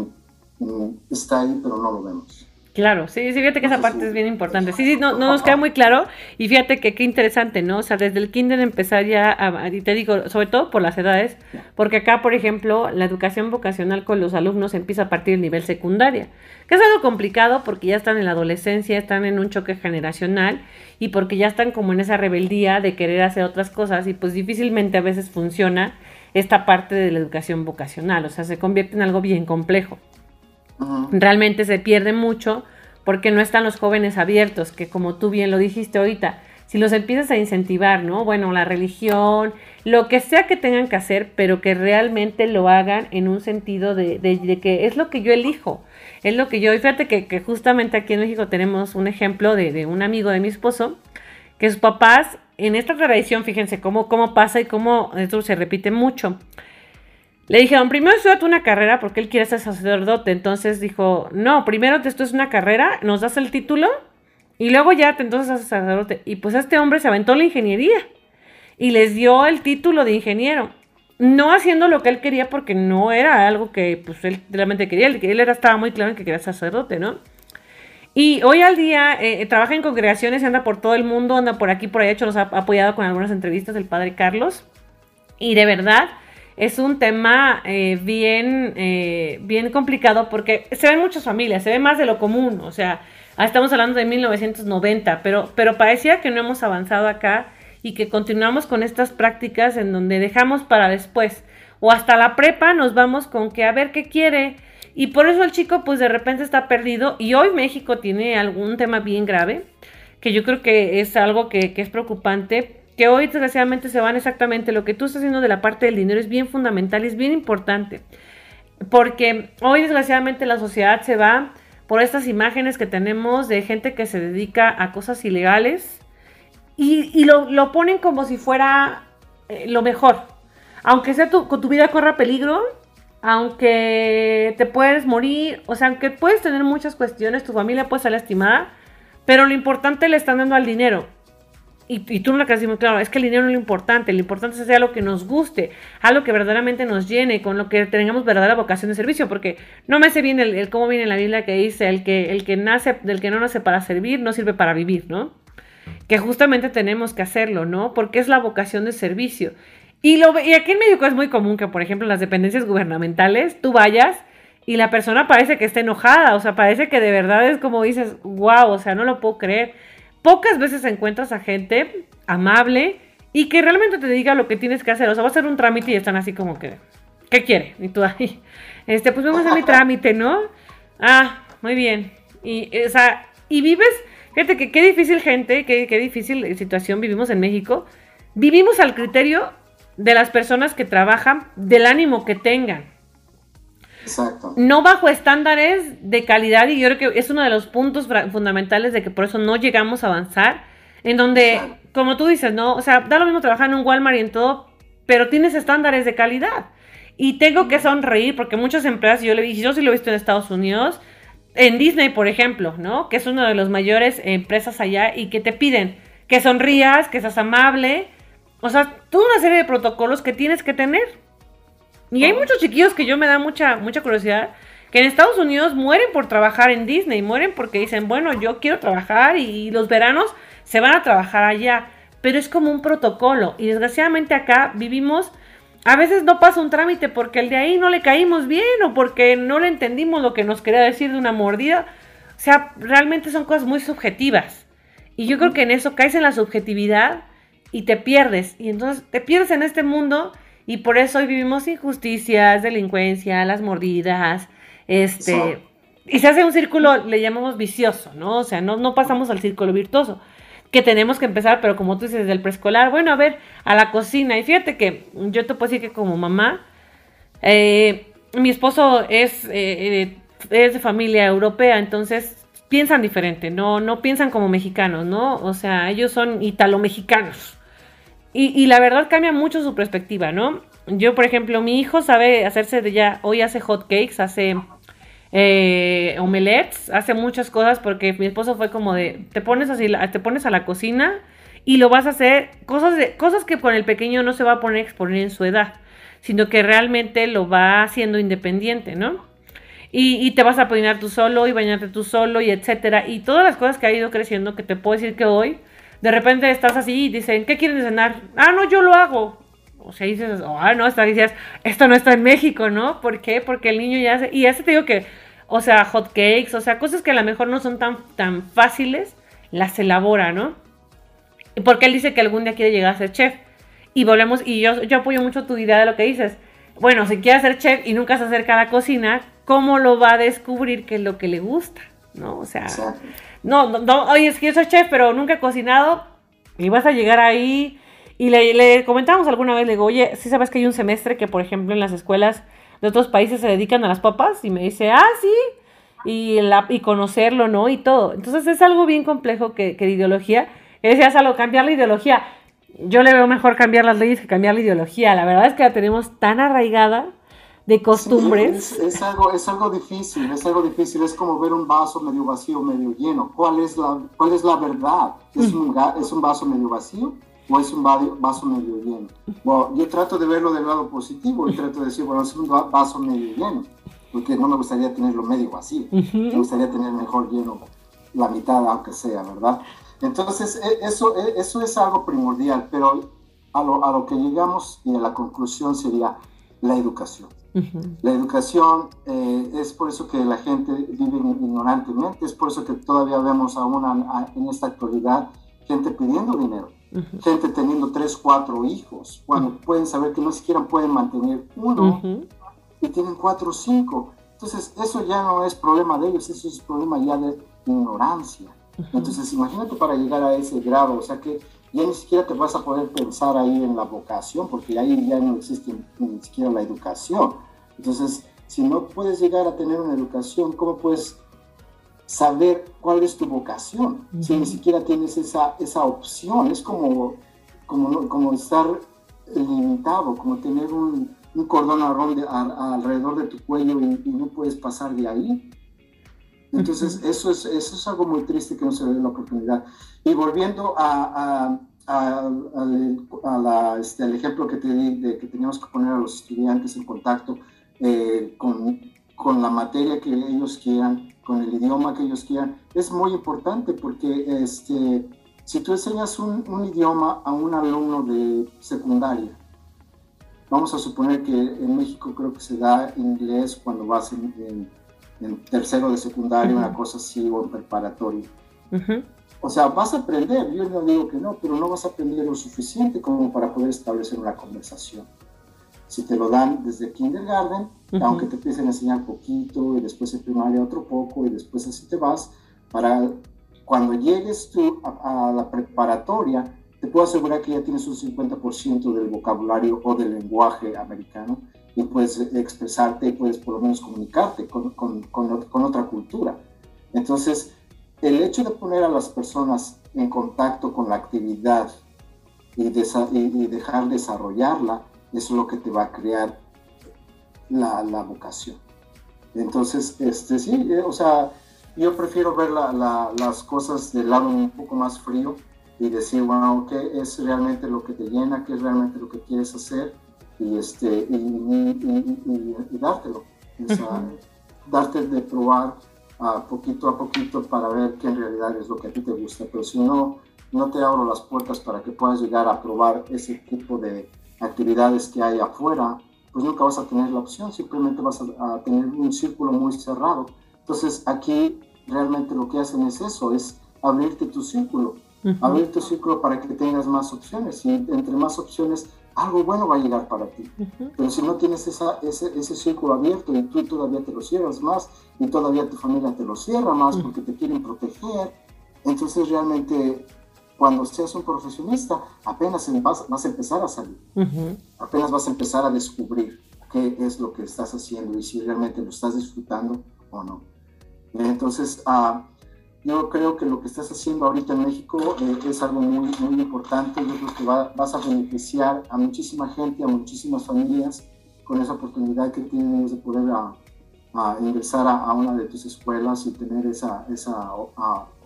mm, está ahí, pero no lo vemos. Claro, sí, sí, fíjate que esa parte es bien importante. Sí, sí, no, no nos queda muy claro. Y fíjate que qué interesante, ¿no? O sea, desde el kinder empezar ya, a, y te digo, sobre todo por las edades, porque acá, por ejemplo, la educación vocacional con los alumnos empieza a partir del nivel secundaria, que es algo complicado porque ya están en la adolescencia, están en un choque generacional y porque ya están como en esa rebeldía de querer hacer otras cosas y pues difícilmente a veces funciona esta parte de la educación vocacional, o sea, se convierte en algo bien complejo. Realmente se pierde mucho porque no están los jóvenes abiertos, que como tú bien lo dijiste ahorita, si los empiezas a incentivar, ¿no? Bueno, la religión, lo que sea que tengan que hacer, pero que realmente lo hagan en un sentido de, que es lo que yo elijo, es lo que yo, y fíjate que, justamente aquí en México tenemos un ejemplo de, un amigo de mi esposo, que sus papás, en esta tradición, fíjense cómo, cómo pasa y cómo esto se repite mucho. Le dijeron, primero estudiate una carrera porque él quiere ser sacerdote. Entonces dijo, no, primero te estudias una carrera, nos das el título y luego ya te entonces haces sacerdote. Y pues este hombre se aventó la ingeniería y les dio el título de ingeniero. No haciendo lo que él quería porque no era algo que pues él realmente quería. Él, era, estaba muy claro en que quería ser sacerdote, ¿no? Y hoy al día eh, trabaja en congregaciones, anda por todo el mundo, anda por aquí, por allá, hecho, nos ha apoyado con algunas entrevistas del padre Carlos. Y de verdad, es un tema eh, bien, eh, bien complicado porque se ven muchas familias, se ve más de lo común, o sea, ah, estamos hablando de 1990, pero, pero parecía que no hemos avanzado acá y que continuamos con estas prácticas en donde dejamos para después. O hasta la prepa nos vamos con que a ver qué quiere y por eso el chico pues de repente está perdido y hoy México tiene algún tema bien grave que yo creo que es algo que, que es preocupante que hoy desgraciadamente se van exactamente lo que tú estás haciendo de la parte del dinero es bien fundamental es bien importante. Porque hoy desgraciadamente la sociedad se va por estas imágenes que tenemos de gente que se dedica a cosas ilegales y, lo, ponen como si fuera eh, lo mejor. Aunque sea tu, tu vida corra peligro, aunque te puedes morir, o sea, aunque puedes tener muchas cuestiones, tu familia puede ser lastimada, pero lo importante le están dando al dinero y, y, tú no la quedas muy claro, es que el dinero no es lo importante, lo importante es hacer algo que nos guste, algo que verdaderamente nos llene, con lo que tengamos verdadera vocación de servicio, porque no me sé bien el, cómo viene la Biblia que dice, el que, el que nace, del que no nace para servir, no sirve para vivir, ¿no? Que justamente tenemos que hacerlo, ¿no? Porque es la vocación de servicio. Y, lo, y aquí en México es muy común que, por ejemplo, en las dependencias gubernamentales, tú vayas y la persona parece que está enojada, o sea, parece que de verdad es como dices, wow, o sea, no lo puedo creer pocas veces encuentras a gente amable y que realmente te diga lo que tienes que hacer. O sea, va a ser un trámite y están así como que, ¿qué quiere? Y tú ahí, este, pues vamos a hacer mi trámite, ¿no? Ah, muy bien. Y, o sea, y vives, fíjate que qué difícil gente, qué, qué difícil situación vivimos en México. Vivimos al criterio de las personas que trabajan, del ánimo que tengan. No bajo estándares de calidad y yo creo que es uno de los puntos fundamentales de que por eso no llegamos a avanzar, en donde, como tú dices, ¿no? O sea, da lo mismo trabajar en un Walmart y en todo, pero tienes estándares de calidad. Y tengo que sonreír porque muchas empresas, yo, le, yo sí lo he visto en Estados Unidos, en Disney, por ejemplo, ¿no? Que es una de las mayores empresas allá y que te piden que sonrías, que seas amable. O sea, toda una serie de protocolos que tienes que tener. Y hay muchos chiquillos que yo me da mucha, mucha curiosidad, que en Estados Unidos mueren por trabajar en Disney, mueren porque dicen, bueno, yo quiero trabajar y los veranos se van a trabajar allá. Pero es como un protocolo. Y desgraciadamente acá vivimos a veces no pasa un trámite porque el de ahí no le caímos bien o porque no le entendimos lo que nos quería decir de una mordida. O sea, realmente son cosas muy subjetivas. Y yo creo que en eso caes en la subjetividad y te pierdes. Y entonces te pierdes en este mundo y por eso hoy vivimos injusticias, delincuencia, las mordidas, este... Y se hace un círculo, le llamamos vicioso, ¿no? O sea, no, no pasamos al círculo virtuoso que tenemos que empezar, pero como tú dices, desde el preescolar, bueno, a ver, a la cocina. Y fíjate que yo te puedo decir que como mamá, eh, mi esposo es, eh, es de familia europea, entonces piensan diferente, no, no piensan como mexicanos, ¿no? O sea, ellos son italo-mexicanos. Y, y, la verdad cambia mucho su perspectiva, ¿no? Yo, por ejemplo, mi hijo sabe hacerse de ya, hoy hace hot cakes, hace eh, omelets, hace muchas cosas porque mi esposo fue como de, te pones así, te pones a la cocina y lo vas a hacer, cosas, de, cosas que con el pequeño no se va a poner a exponer en su edad, sino que realmente lo va haciendo independiente, ¿no? Y, te vas a peinar tú solo y bañarte tú solo y etcétera. Y todas las cosas que ha ido creciendo, que te puedo decir que hoy, de repente estás así y dicen, ¿qué quieren cenar? Ah, no, yo lo hago. O sea, dices, ah, no, está, dices, esto no está en México, ¿no? ¿Por qué? Porque el niño ya hace, y ese te digo que o sea, hot cakes, o sea, cosas que a lo mejor no son tan, tan fáciles, las elabora, ¿no? Porque él dice que algún día quiere llegar a ser chef. Y volvemos, y yo, yo apoyo mucho tu idea de lo que dices. Bueno, si quiere ser chef y nunca se acerca a la cocina, ¿cómo lo va a descubrir qué es lo que le gusta? ¿No? O sea, no, no, oye, es que yo soy chef, pero nunca he cocinado, y vas a llegar ahí. Y le, le comentamos alguna vez, le digo, oye, si sabes que hay un semestre que, por ejemplo, en las escuelas de otros países se dedican a las papas y me dice, ah, sí, y, la, y conocerlo, ¿no? Y todo. Entonces es algo bien complejo que, que de ideología. Que decías algo, cambiar la ideología. Yo le veo mejor cambiar las leyes que cambiar la ideología. La verdad es que la tenemos tan arraigada de costumbres. es, algo, es algo difícil, es algo difícil. Es como ver un vaso medio vacío, medio lleno. ¿Cuál es la, cuál es la verdad? ¿Es, un, ¿Es un vaso medio vacío? o es un vaso medio lleno. Bueno, yo trato de verlo del lado positivo y trato de decir, bueno, es un vaso medio lleno, porque no me gustaría tenerlo medio vacío, me gustaría tener mejor lleno la mitad, aunque sea, ¿verdad? Entonces, e, eso, e, eso es algo primordial, pero a lo, a lo que llegamos y a la conclusión sería la educación. La educación eh, es por eso que la gente vive ignorantemente, es por eso que todavía vemos aún en esta actualidad gente pidiendo dinero gente teniendo tres, cuatro hijos, cuando pueden saber que no siquiera pueden mantener uno y tienen cuatro o cinco. Entonces, eso ya no es problema de ellos, eso es problema ya de ignorancia. Entonces, imagínate para llegar a ese grado, o sea que ya ni siquiera te vas a poder pensar ahí en la vocación, porque ahí ya no existe ni siquiera la educación. Entonces, si no puedes llegar a tener una educación, ¿cómo puedes saber cuál es tu vocación, si ni siquiera tienes esa, esa opción, es como, como, como estar limitado, como tener un, un cordón alrededor de tu cuello y, no puedes pasar de ahí. Entonces, eso, es, eso es algo muy triste que no se ve la oportunidad. Y volviendo a, a, a, la, este, al ejemplo que te di de que teníamos que poner a los estudiantes en contacto eh, con, con la materia que ellos quieran, con el idioma que ellos quieran, es muy importante porque este, si tú enseñas un, un idioma a un alumno de secundaria, vamos a suponer que en México creo que se da inglés cuando vas en, en, tercero de secundaria, una cosa así, o en preparatorio. O sea, vas a aprender, yo no digo que no, pero no vas a aprender lo suficiente como para poder establecer una conversación. Si te lo dan desde kindergarten, aunque te empiecen a enseñar poquito y después en primaria otro poco y después así te vas, para cuando llegues tú a, la preparatoria, te puedo asegurar que ya tienes un 50% del vocabulario o del lenguaje americano y puedes expresarte puedes por lo menos comunicarte con, con, con, otra cultura. Entonces, el hecho de poner a las personas en contacto con la actividad y, y dejar desarrollarla, es lo que te va a crear la, la vocación. Entonces, este, sí, eh, o sea, yo prefiero ver las cosas del lado un poco más frío y decir, bueno, ¿qué es realmente lo que te llena? ¿Qué es realmente lo que quieres hacer? Y, este, y, dártelo. Darte de probar a poquito a poquito para ver qué en realidad es lo que a ti te gusta. Pero si no, no te abro las puertas para que puedas llegar a probar ese tipo de actividades que hay afuera, pues nunca vas a tener la opción, simplemente vas a, tener un círculo muy cerrado. Entonces aquí realmente lo que hacen es eso, es abrirte tu círculo, abrir tu círculo para que tengas más opciones y entre más opciones algo bueno va a llegar para ti. Pero si no tienes esa, ese, ese, círculo abierto y tú todavía te lo cierras más y todavía tu familia te lo cierra más porque te quieren proteger, entonces realmente cuando seas un profesionista apenas vas, vas a empezar a salir, apenas vas a empezar a descubrir qué es lo que estás haciendo y si realmente lo estás disfrutando o no. Entonces, uh, yo creo que lo que estás haciendo ahorita en México eh, es algo muy, muy importante. Yo creo que vas a beneficiar a muchísima gente, a muchísimas familias con esa oportunidad que tienes de poder a, ingresar a, una de tus escuelas y tener esa, esa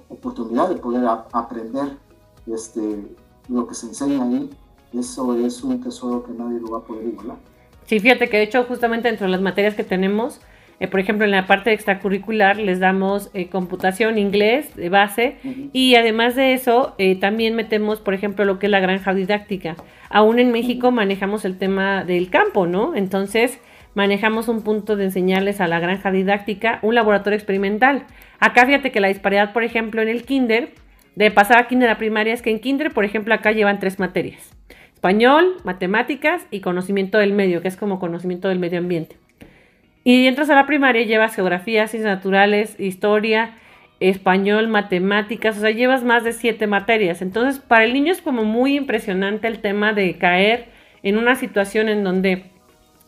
oportunidad de poder aprender este, lo que se enseña ahí. Eso es un tesoro que nadie lo va a poder igualar. Sí, fíjate que de hecho justamente entre las materias que tenemos, eh, por ejemplo, en la parte extracurricular les damos eh, computación, inglés de base y además de eso eh, también metemos, por ejemplo, lo que es la granja didáctica. Aún en México manejamos el tema del campo, ¿no? Entonces manejamos un punto de enseñarles a la granja didáctica un laboratorio experimental. Acá fíjate que la disparidad, por ejemplo, en el kinder, de pasar a kinder a primaria, es que en kinder, por ejemplo, acá llevan tres materias. Español, matemáticas y conocimiento del medio, que es como conocimiento del medio ambiente. Y entras a la primaria y llevas geografía, ciencias naturales, historia, español, matemáticas, o sea, llevas más de siete materias. Entonces, para el niño es como muy impresionante el tema de caer en una situación en donde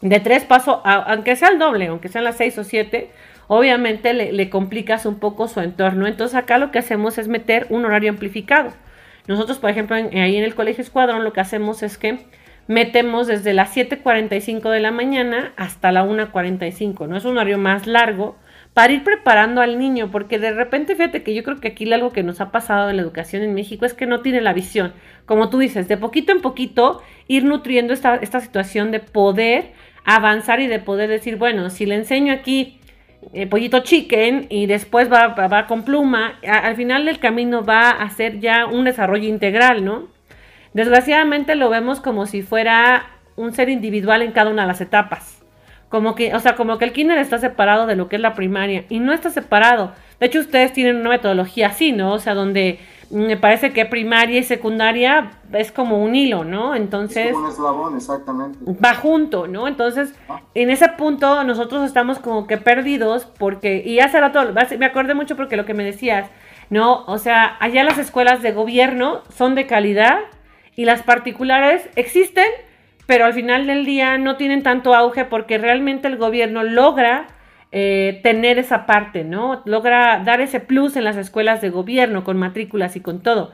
de tres pasos, aunque sea el doble, aunque sean las seis o siete, obviamente le, le, complicas un poco su entorno. Entonces acá lo que hacemos es meter un horario amplificado. Nosotros, por ejemplo, ahí en el Colegio Escuadrón lo que hacemos es que metemos desde las 7.45 de la mañana hasta la 1.45, ¿no? Es un horario más largo para ir preparando al niño, porque de repente, fíjate que yo creo que aquí algo que nos ha pasado en la educación en México es que no tiene la visión, como tú dices, de poquito en poquito ir nutriendo esta, esta situación de poder avanzar y de poder decir, bueno, si le enseño aquí eh, pollito chicken y después va, va, con pluma, al final del camino va a ser ya un desarrollo integral, ¿no? Desgraciadamente lo vemos como si fuera un ser individual en cada una de las etapas. Como que, o sea, como que el kinder está separado de lo que es la primaria y no está separado. De hecho, ustedes tienen una metodología así, ¿no? O sea, donde me parece que primaria y secundaria es como un hilo, ¿no? Entonces... un eslabón, exactamente. Va junto, ¿no? Entonces, ah. en ese punto nosotros estamos como que perdidos porque, y hace rato, me acordé mucho porque lo que me decías, ¿no? O sea, allá las escuelas de gobierno son de calidad, y las particulares existen, pero al final del día no tienen tanto auge porque realmente el gobierno logra eh, tener esa parte, ¿no? Logra dar ese plus en las escuelas de gobierno con matrículas y con todo.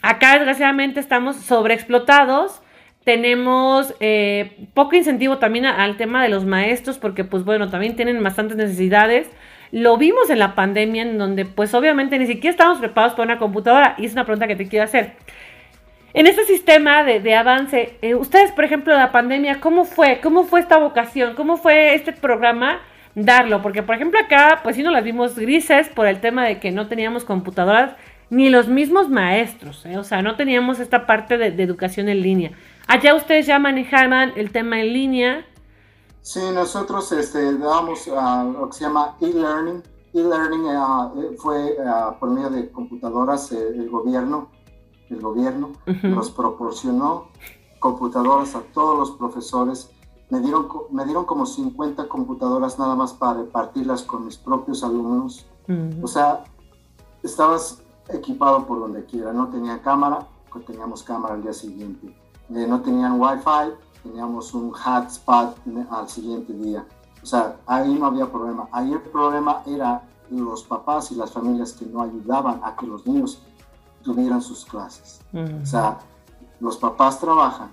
Acá desgraciadamente estamos sobreexplotados, tenemos eh, poco incentivo también al tema de los maestros porque pues bueno, también tienen bastantes necesidades. Lo vimos en la pandemia en donde pues obviamente ni siquiera estamos preparados para una computadora y es una pregunta que te quiero hacer. En este sistema de, avance, eh, ustedes, por ejemplo, la pandemia, ¿cómo fue? ¿Cómo fue esta vocación? ¿Cómo fue este programa darlo? Porque, por ejemplo, acá, pues sí nos las vimos grises por el tema de que no teníamos computadoras, ni los mismos maestros, ¿eh? o sea, no teníamos esta parte de, educación en línea. Allá ustedes ya manejaban el tema en línea. Sí, nosotros este, damos lo que se llama e-learning. E-learning eh, fue por medio de computadoras, el gobierno el gobierno nos proporcionó computadoras a todos los profesores. Me dieron, me dieron como 50 computadoras nada más para repartirlas con mis propios alumnos. O sea, estabas equipado por donde quiera. No tenía cámara, teníamos cámara al día siguiente. Eh, no tenían wifi, teníamos un hotspot al siguiente día. O sea, ahí no había problema. Ahí el problema era los papás y las familias que no ayudaban a que los niños tuvieran sus clases. O sea, los papás trabajan,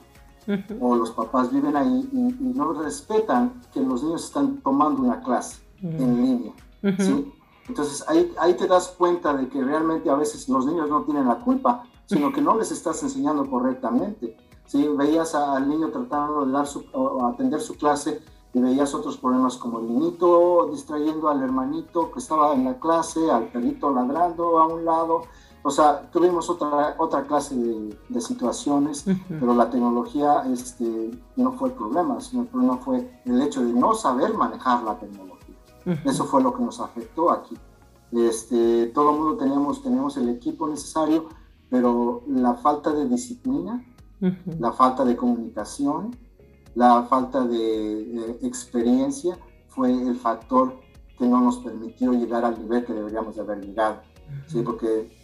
o los papás viven ahí y, no respetan que los niños están tomando una clase en línea. ¿sí? Entonces ahí, ahí te das cuenta de que realmente a veces los niños no tienen la culpa, sino que no les estás enseñando correctamente. ¿sí? Veías al niño tratando de dar su, o atender su clase y veías otros problemas como el niñito distrayendo al hermanito que estaba en la clase, al perrito ladrando a un lado. O sea, tuvimos otra, otra clase de, situaciones, pero la tecnología este, no fue el problema, sino el problema fue el hecho de no saber manejar la tecnología. Eso fue lo que nos afectó aquí. Este, todo el mundo teníamos, teníamos el equipo necesario, pero la falta de disciplina, la falta de comunicación, la falta de, experiencia fue el factor que no nos permitió llegar al nivel que deberíamos de haber llegado. ¿sí? Porque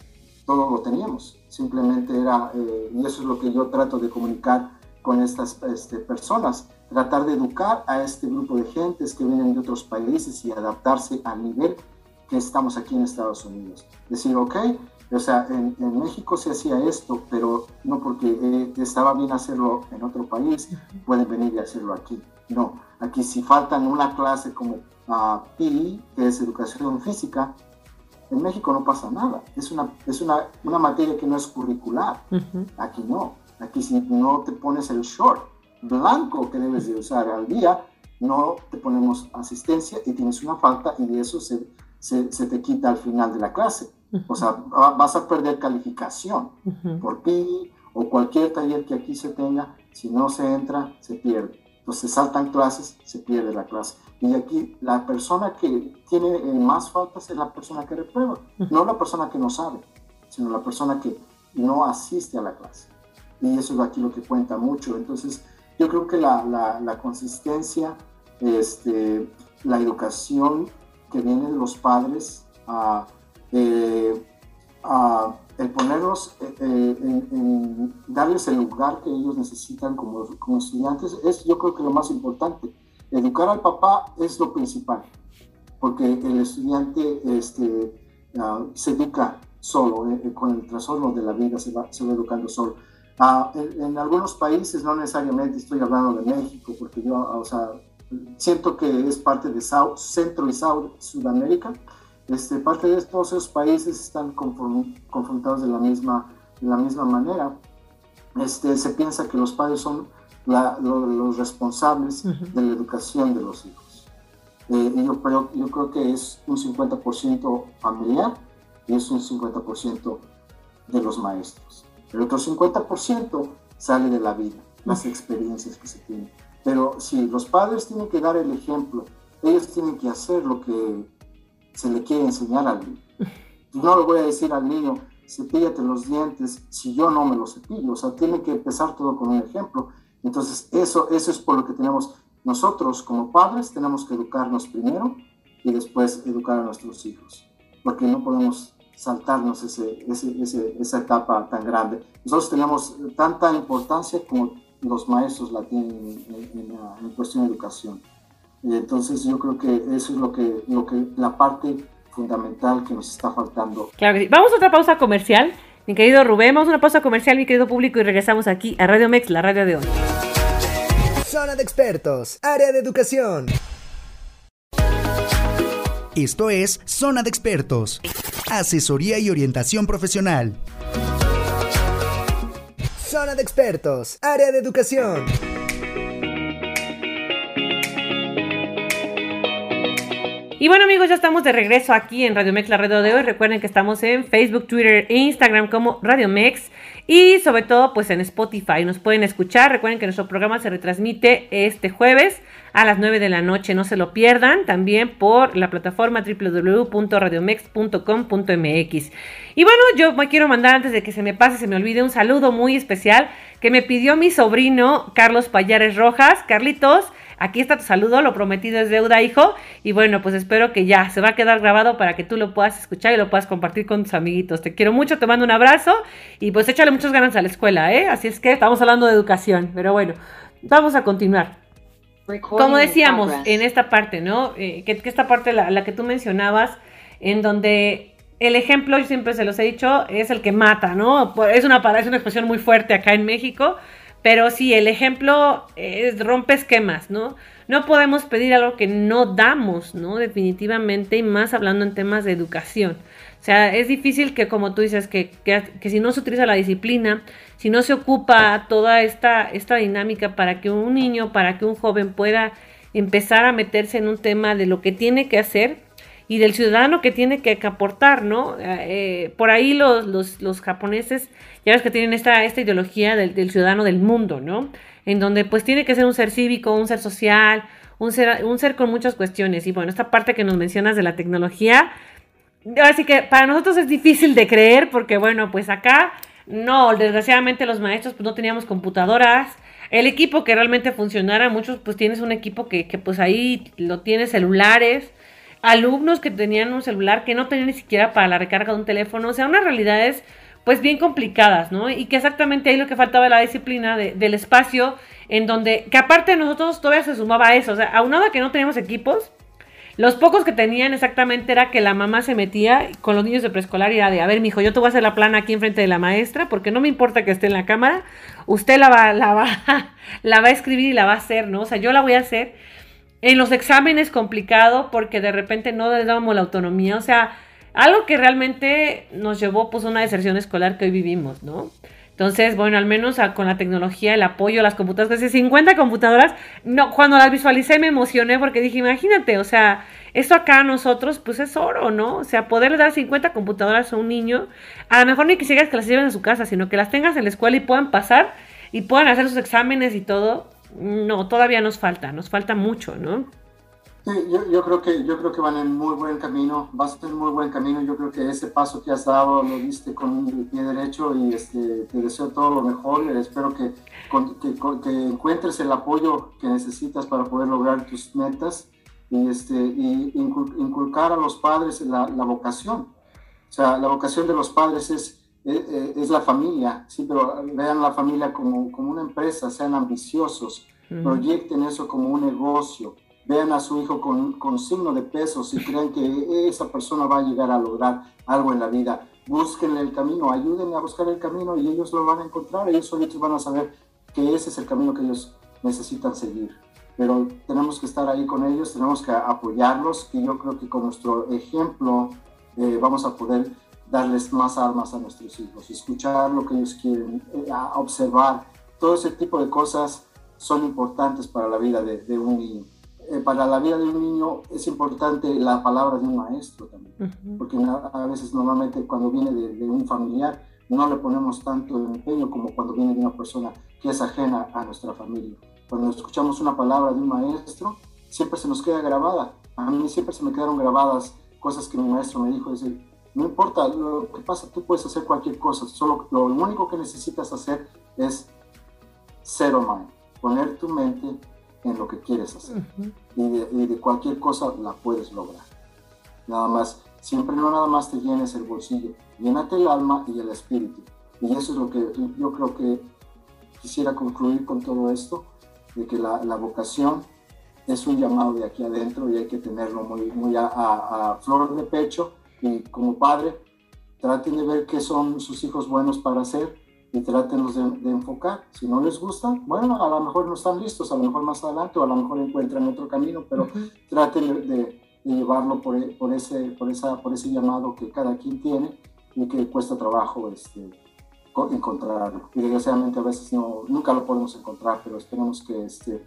todo lo teníamos, simplemente era, eh, y eso es lo que yo trato de comunicar con estas este, personas, tratar de educar a este grupo de gentes que vienen de otros países y adaptarse al nivel que estamos aquí en Estados Unidos. Decir, ok, o sea, en, México se hacía esto, pero no porque eh, estaba bien hacerlo en otro país, pueden venir y hacerlo aquí. No, aquí si faltan una clase como uh, PE, que es educación física, en México no pasa nada. Es una, es una, una materia que no es curricular. Aquí no. Aquí si no te pones el short blanco que debes de usar al día, no te ponemos asistencia y tienes una falta y de eso se, se, se te quita al final de la clase. O sea, vas a perder calificación por ti o cualquier taller que aquí se tenga. Si no se entra, se pierde. Entonces saltan clases, se pierde la clase. Y aquí la persona que tiene más faltas es la persona que reprueba, no la persona que no sabe, sino la persona que no asiste a la clase. Y eso es aquí lo que cuenta mucho. Entonces, yo creo que la, la, consistencia, este, la educación que viene de los padres, a eh, el ponerlos, eh, eh, en, darles el lugar que ellos necesitan como, como, estudiantes, es yo creo que lo más importante. Educar al papá es lo principal, porque el estudiante este, ah, se educa solo, con el trastorno de la vida se va, se va educando solo. Ah, en, algunos países, no necesariamente estoy hablando de México, porque yo, o sea, siento que es parte de Centro y Sudamérica, este, parte de todos esos países están confrontados de la misma, de la misma manera. Este, se piensa que los padres son los responsables de la educación de los hijos. Eh, yo, creo, yo creo que es un 50% familiar y es un 50% de los maestros. El otro 50% sale de la vida, las experiencias que se tienen. Pero si los padres tienen que dar el ejemplo, ellos tienen que hacer lo que se le quiere enseñar al niño. No le voy a decir al niño, cepíllate los dientes si yo no me los cepillo. O sea, tiene que empezar todo con un ejemplo. Entonces, eso, eso es por lo que tenemos nosotros como padres, tenemos que educarnos primero y después educar a nuestros hijos. Porque no podemos saltarnos ese, ese, esa etapa tan grande. Nosotros tenemos tanta importancia como los maestros la tienen en, en cuestión de educación. Entonces yo creo que eso es lo que, lo que la parte fundamental que nos está faltando. Claro que sí. Vamos a otra pausa comercial. Mi querido Rubén, vamos una pausa comercial, mi querido público, y regresamos aquí a Radio Mex, la radio de hoy. Zona de expertos, área de educación. Esto es Zona de expertos, asesoría y orientación profesional. Zona de expertos, área de educación. Y bueno amigos, ya estamos de regreso aquí en Radio Mex, la radio de hoy. Recuerden que estamos en Facebook, Twitter e Instagram como Radio Mex y sobre todo pues en Spotify. Nos pueden escuchar. Recuerden que nuestro programa se retransmite este jueves a las 9 de la noche. No se lo pierdan. También por la plataforma www.radiomex.com.mx. Y bueno, yo me quiero mandar antes de que se me pase, se me olvide un saludo muy especial que me pidió mi sobrino Carlos Payares Rojas. Carlitos. Aquí está tu saludo, lo prometido es deuda, hijo. Y bueno, pues espero que ya se va a quedar grabado para que tú lo puedas escuchar y lo puedas compartir con tus amiguitos. Te quiero mucho, te mando un abrazo y pues échale muchas ganas a la escuela, ¿eh? Así es que estamos hablando de educación, pero bueno, vamos a continuar. Como decíamos en esta parte, ¿no? Eh, que, esta parte, la, la que tú mencionabas, en donde el ejemplo, yo siempre se los he dicho, es el que mata, ¿no? Es una, es una expresión muy fuerte acá en México, Pero sí, el ejemplo es, rompe esquemas, ¿no? No podemos pedir algo que no damos, ¿no? Definitivamente, y más hablando en temas de educación. O sea, es difícil que, como tú dices, que, que, si no se utiliza la disciplina, si no se ocupa toda esta, esta dinámica para que un niño, para que un joven pueda empezar a meterse en un tema de lo que tiene que hacer y del ciudadano que tiene que aportar, ¿no? Eh, por ahí los, los, los, japoneses, ya ves que tienen esta, esta ideología del, ciudadano del mundo, ¿no? En donde pues tiene que ser un ser cívico, un ser social, un ser, un ser con muchas cuestiones. Y bueno, esta parte que nos mencionas de la tecnología, así que para nosotros es difícil de creer porque bueno, pues acá no, desgraciadamente los maestros pues no teníamos computadoras, el equipo que realmente funcionara, muchos pues tienes un equipo que, pues ahí lo tiene celulares, alumnos que tenían un celular que no tenían ni siquiera para la recarga de un teléfono, o sea, unas realidades pues bien complicadas, ¿no? Y que exactamente ahí lo que faltaba la disciplina del espacio, en donde, que aparte de nosotros todavía se sumaba a eso, o sea, aunado a que no teníamos equipos, los pocos que tenían exactamente era que la mamá se metía con los niños de preescolar y era de, a ver, mijo, yo te voy a hacer la plana aquí enfrente de la maestra, porque no me importa que esté en la cámara, usted la va, la va, la va a escribir y la va a hacer, ¿no? O sea, yo la voy a hacer en los exámenes complicado porque de repente no le dábamos la autonomía, o sea, algo que realmente nos llevó pues una deserción escolar que hoy vivimos, ¿no? Entonces, bueno, al menos con la tecnología, el apoyo las computadoras, casi 50 computadoras, no, cuando las visualicé me emocioné porque dije, imagínate, o sea, esto acá a nosotros, pues es oro, ¿no? O sea, poderle dar 50 computadoras a un niño, a lo mejor ni quisieras que las lleven a su casa, sino que las tengas en la escuela y puedan pasar y puedan hacer sus exámenes y todo, no, todavía nos falta, nos falta mucho, ¿no? Sí, yo, yo, creo que, yo creo que van en muy buen camino, vas en muy buen camino. Yo creo que ese paso que has dado lo diste con el pie derecho y este, te deseo todo lo mejor. Espero que, que, que, encuentres el apoyo que necesitas para poder lograr tus metas y, este, y inculcar a los padres la, la vocación. O sea, la vocación de los padres es, es, es la familia, sí, pero vean la familia como, como una empresa, sean ambiciosos, proyecten eso como un negocio vean a su hijo con, con signo de pesos y creen que esa persona va a llegar a lograr algo en la vida. Búsquenle el camino, ayúdenle a buscar el camino y ellos lo van a encontrar. Ellos solitos van a saber que ese es el camino que ellos necesitan seguir. Pero tenemos que estar ahí con ellos, tenemos que apoyarlos y yo creo que con nuestro ejemplo eh, vamos a poder darles más armas a nuestros hijos, escuchar lo que ellos quieren, eh, observar. Todo ese tipo de cosas son importantes para la vida de, de un niño. Eh, para la vida de un niño es importante la palabra de un maestro también, porque a veces normalmente cuando viene de, un familiar no le ponemos tanto empeño como cuando viene de una persona que es ajena a nuestra familia. Cuando escuchamos una palabra de un maestro, siempre se nos queda grabada. A mí siempre se me quedaron grabadas cosas que mi maestro me dijo, es no importa lo que pasa, tú puedes hacer cualquier cosa, solo lo único que necesitas hacer es cero mind, poner tu mente en lo que quieres hacer. y, de, cualquier cosa la puedes lograr. Nada más, siempre no nada más te llenes el bolsillo, llénate el alma y el espíritu. Y eso es lo que yo creo que quisiera concluir con todo esto, de que la, la vocación es un llamado de aquí adentro y hay que tenerlo muy, muy a, a flor de pecho. Y como padre, traten de ver qué son sus hijos buenos para hacer y trátenos de, enfocar. Si no les gusta, bueno, a lo mejor no están listos, a lo mejor más adelante o a lo mejor encuentran otro camino, pero traten de, llevarlo por, por, ese, por, esa, por ese llamado que cada quien tiene y que cuesta trabajo este, encontrarlo. Y desgraciadamente a veces no, nunca lo podemos encontrar, pero esperemos que este,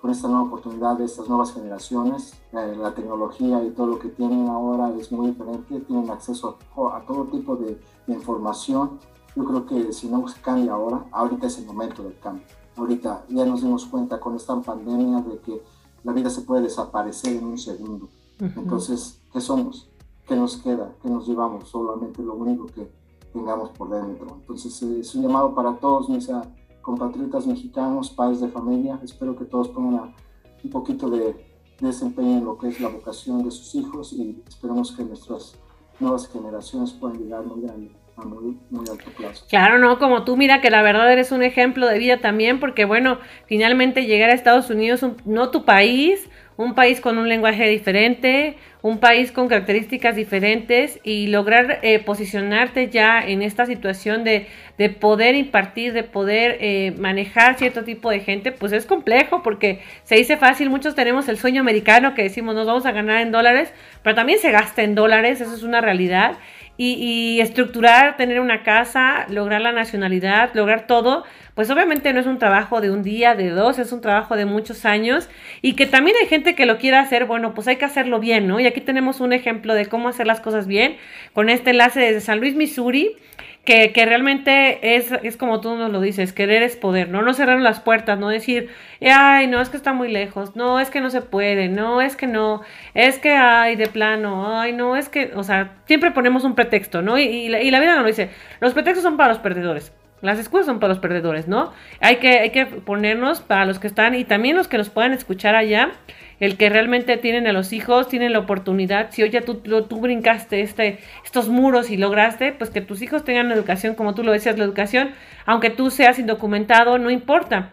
con esta nueva oportunidad de estas nuevas generaciones, eh, la tecnología y todo lo que tienen ahora es muy diferente, tienen acceso a, todo tipo de, de información yo creo que si no se cambia ahora, ahorita es el momento del cambio. Ahorita ya nos dimos cuenta con esta pandemia de que la vida se puede desaparecer en un segundo. Entonces, ¿qué somos? ¿Qué nos queda? ¿Qué nos llevamos? Solamente lo único que tengamos por dentro. Entonces, es un llamado para todos mis ah, compatriotas mexicanos, padres de familia. Espero que todos pongan un poquito de desempeño en lo que es la vocación de sus hijos y esperemos que nuestras nuevas generaciones puedan llegar muy grande muy, alto plazo. Claro, no, como tú, mira que la verdad eres un ejemplo de vida también, porque bueno, finalmente llegar a Estados Unidos, no tu país, un país con un lenguaje diferente, un país con características diferentes y lograr eh, posicionarte ya en esta situación de, de poder impartir, de poder eh, manejar cierto tipo de gente, pues es complejo porque se dice fácil, muchos tenemos el sueño americano que decimos nos vamos a ganar en dólares, pero también se gasta en dólares, eso es una realidad. Y, estructurar, tener una casa, lograr la nacionalidad, lograr todo, pues obviamente no es un trabajo de un día, de dos, es un trabajo de muchos años y que también hay gente que lo quiera hacer, bueno, pues hay que hacerlo bien, ¿no? Y aquí tenemos un ejemplo de cómo hacer las cosas bien con este enlace desde San Luis, Missouri. Que, que, realmente es, es como tú nos lo dices, querer es poder, ¿no? No cerrar las puertas, no decir, ay, no, es que está muy lejos, no, es que no se puede, no, es que no, es que, ay, de plano, ay, no, es que, o sea, siempre ponemos un pretexto, ¿no? Y, y, la, vida nos lo dice, los pretextos son para los perdedores. Las excusas son para los perdedores, ¿no? Hay que, hay que ponernos para los que están y también los que nos puedan escuchar allá, el que realmente tienen a los hijos, tienen la oportunidad, si hoy tú, tú brincaste este, estos muros y lograste, pues que tus hijos tengan educación, como tú lo decías, la educación, aunque tú seas indocumentado, no importa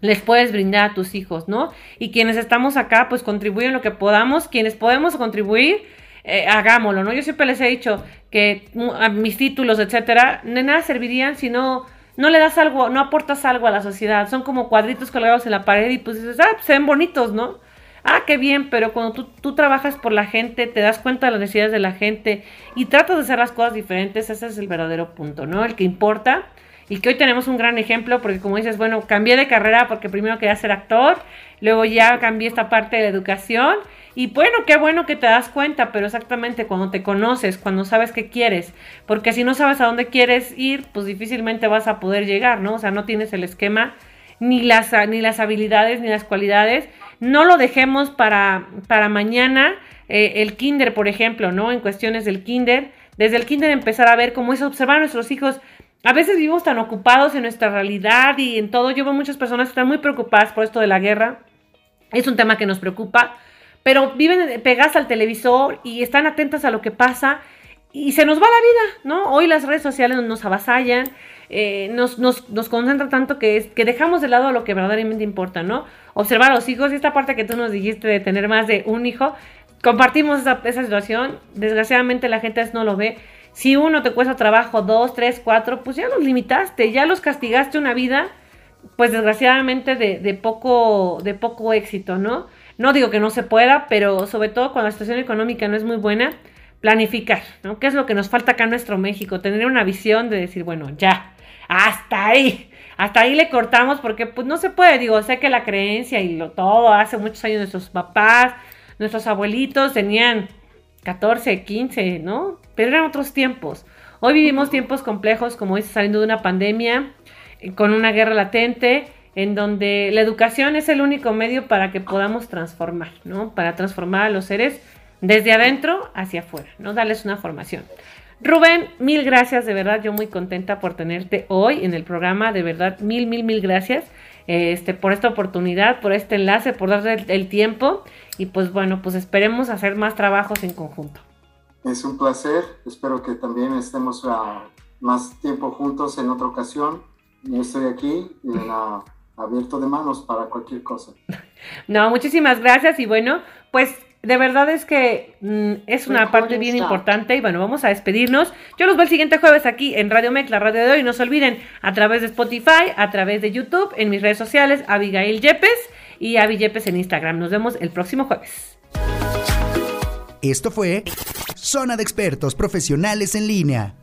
les puedes brindar a tus hijos, ¿no? Y quienes estamos acá, pues contribuyen lo que podamos, quienes podemos contribuir, eh, hagámoslo, ¿no? Yo siempre les he dicho que mis títulos, etcétera, de nada servirían si no, no le das algo, no aportas algo a la sociedad. Son como cuadritos colgados en la pared y pues dices, ah, pues se ven bonitos, ¿no? Ah, qué bien, pero cuando tú, tú trabajas por la gente, te das cuenta de las necesidades de la gente y tratas de hacer las cosas diferentes, ese es el verdadero punto, ¿no? El que importa y que hoy tenemos un gran ejemplo porque como dices, bueno, cambié de carrera porque primero quería ser actor, luego ya cambié esta parte de la educación y bueno, qué bueno que te das cuenta, pero exactamente cuando te conoces, cuando sabes qué quieres, porque si no sabes a dónde quieres ir, pues difícilmente vas a poder llegar, ¿no? O sea, no tienes el esquema, ni las, ni las habilidades, ni las cualidades. No lo dejemos para, para mañana, eh, el kinder, por ejemplo, ¿no? En cuestiones del kinder, desde el kinder empezar a ver cómo es observar a nuestros hijos. A veces vivimos tan ocupados en nuestra realidad y en todo. Yo veo muchas personas que están muy preocupadas por esto de la guerra. Es un tema que nos preocupa pero viven pegadas al televisor y están atentas a lo que pasa y se nos va la vida, ¿no? Hoy las redes sociales nos avasallan, eh, nos, nos, nos concentra tanto que, que dejamos de lado lo que verdaderamente importa, ¿no? Observar a los hijos y esta parte que tú nos dijiste de tener más de un hijo, compartimos esa, esa situación, desgraciadamente la gente no lo ve. Si uno te cuesta trabajo, dos, tres, cuatro, pues ya los limitaste, ya los castigaste una vida, pues desgraciadamente de, de poco, de poco éxito, ¿no? No digo que no se pueda, pero sobre todo cuando la situación económica no es muy buena, planificar, ¿no? ¿Qué es lo que nos falta acá en nuestro México? Tener una visión de decir, bueno, ya, hasta ahí, hasta ahí le cortamos porque pues no se puede, digo, sé que la creencia y lo todo, hace muchos años nuestros papás, nuestros abuelitos tenían 14, 15, ¿no? Pero eran otros tiempos. Hoy vivimos tiempos complejos, como dice, saliendo de una pandemia, con una guerra latente, en donde la educación es el único medio para que podamos transformar, ¿no? Para transformar a los seres desde adentro hacia afuera, ¿no? Darles una formación. Rubén, mil gracias, de verdad, yo muy contenta por tenerte hoy en el programa, de verdad, mil, mil, mil gracias este, por esta oportunidad, por este enlace, por darle el, tiempo y pues bueno, pues esperemos hacer más trabajos en conjunto. Es un placer, espero que también estemos a más tiempo juntos en otra ocasión. Yo estoy aquí en la abierto de manos para cualquier cosa. No, muchísimas gracias y bueno, pues de verdad es que mm, es una parte bien importante y bueno, vamos a despedirnos. Yo los veo el siguiente jueves aquí en Radio Mec, la radio de hoy. No se olviden a través de Spotify, a través de YouTube, en mis redes sociales, Abigail Yepes y Avi Yepes en Instagram. Nos vemos el próximo jueves. Esto fue Zona de Expertos Profesionales en Línea.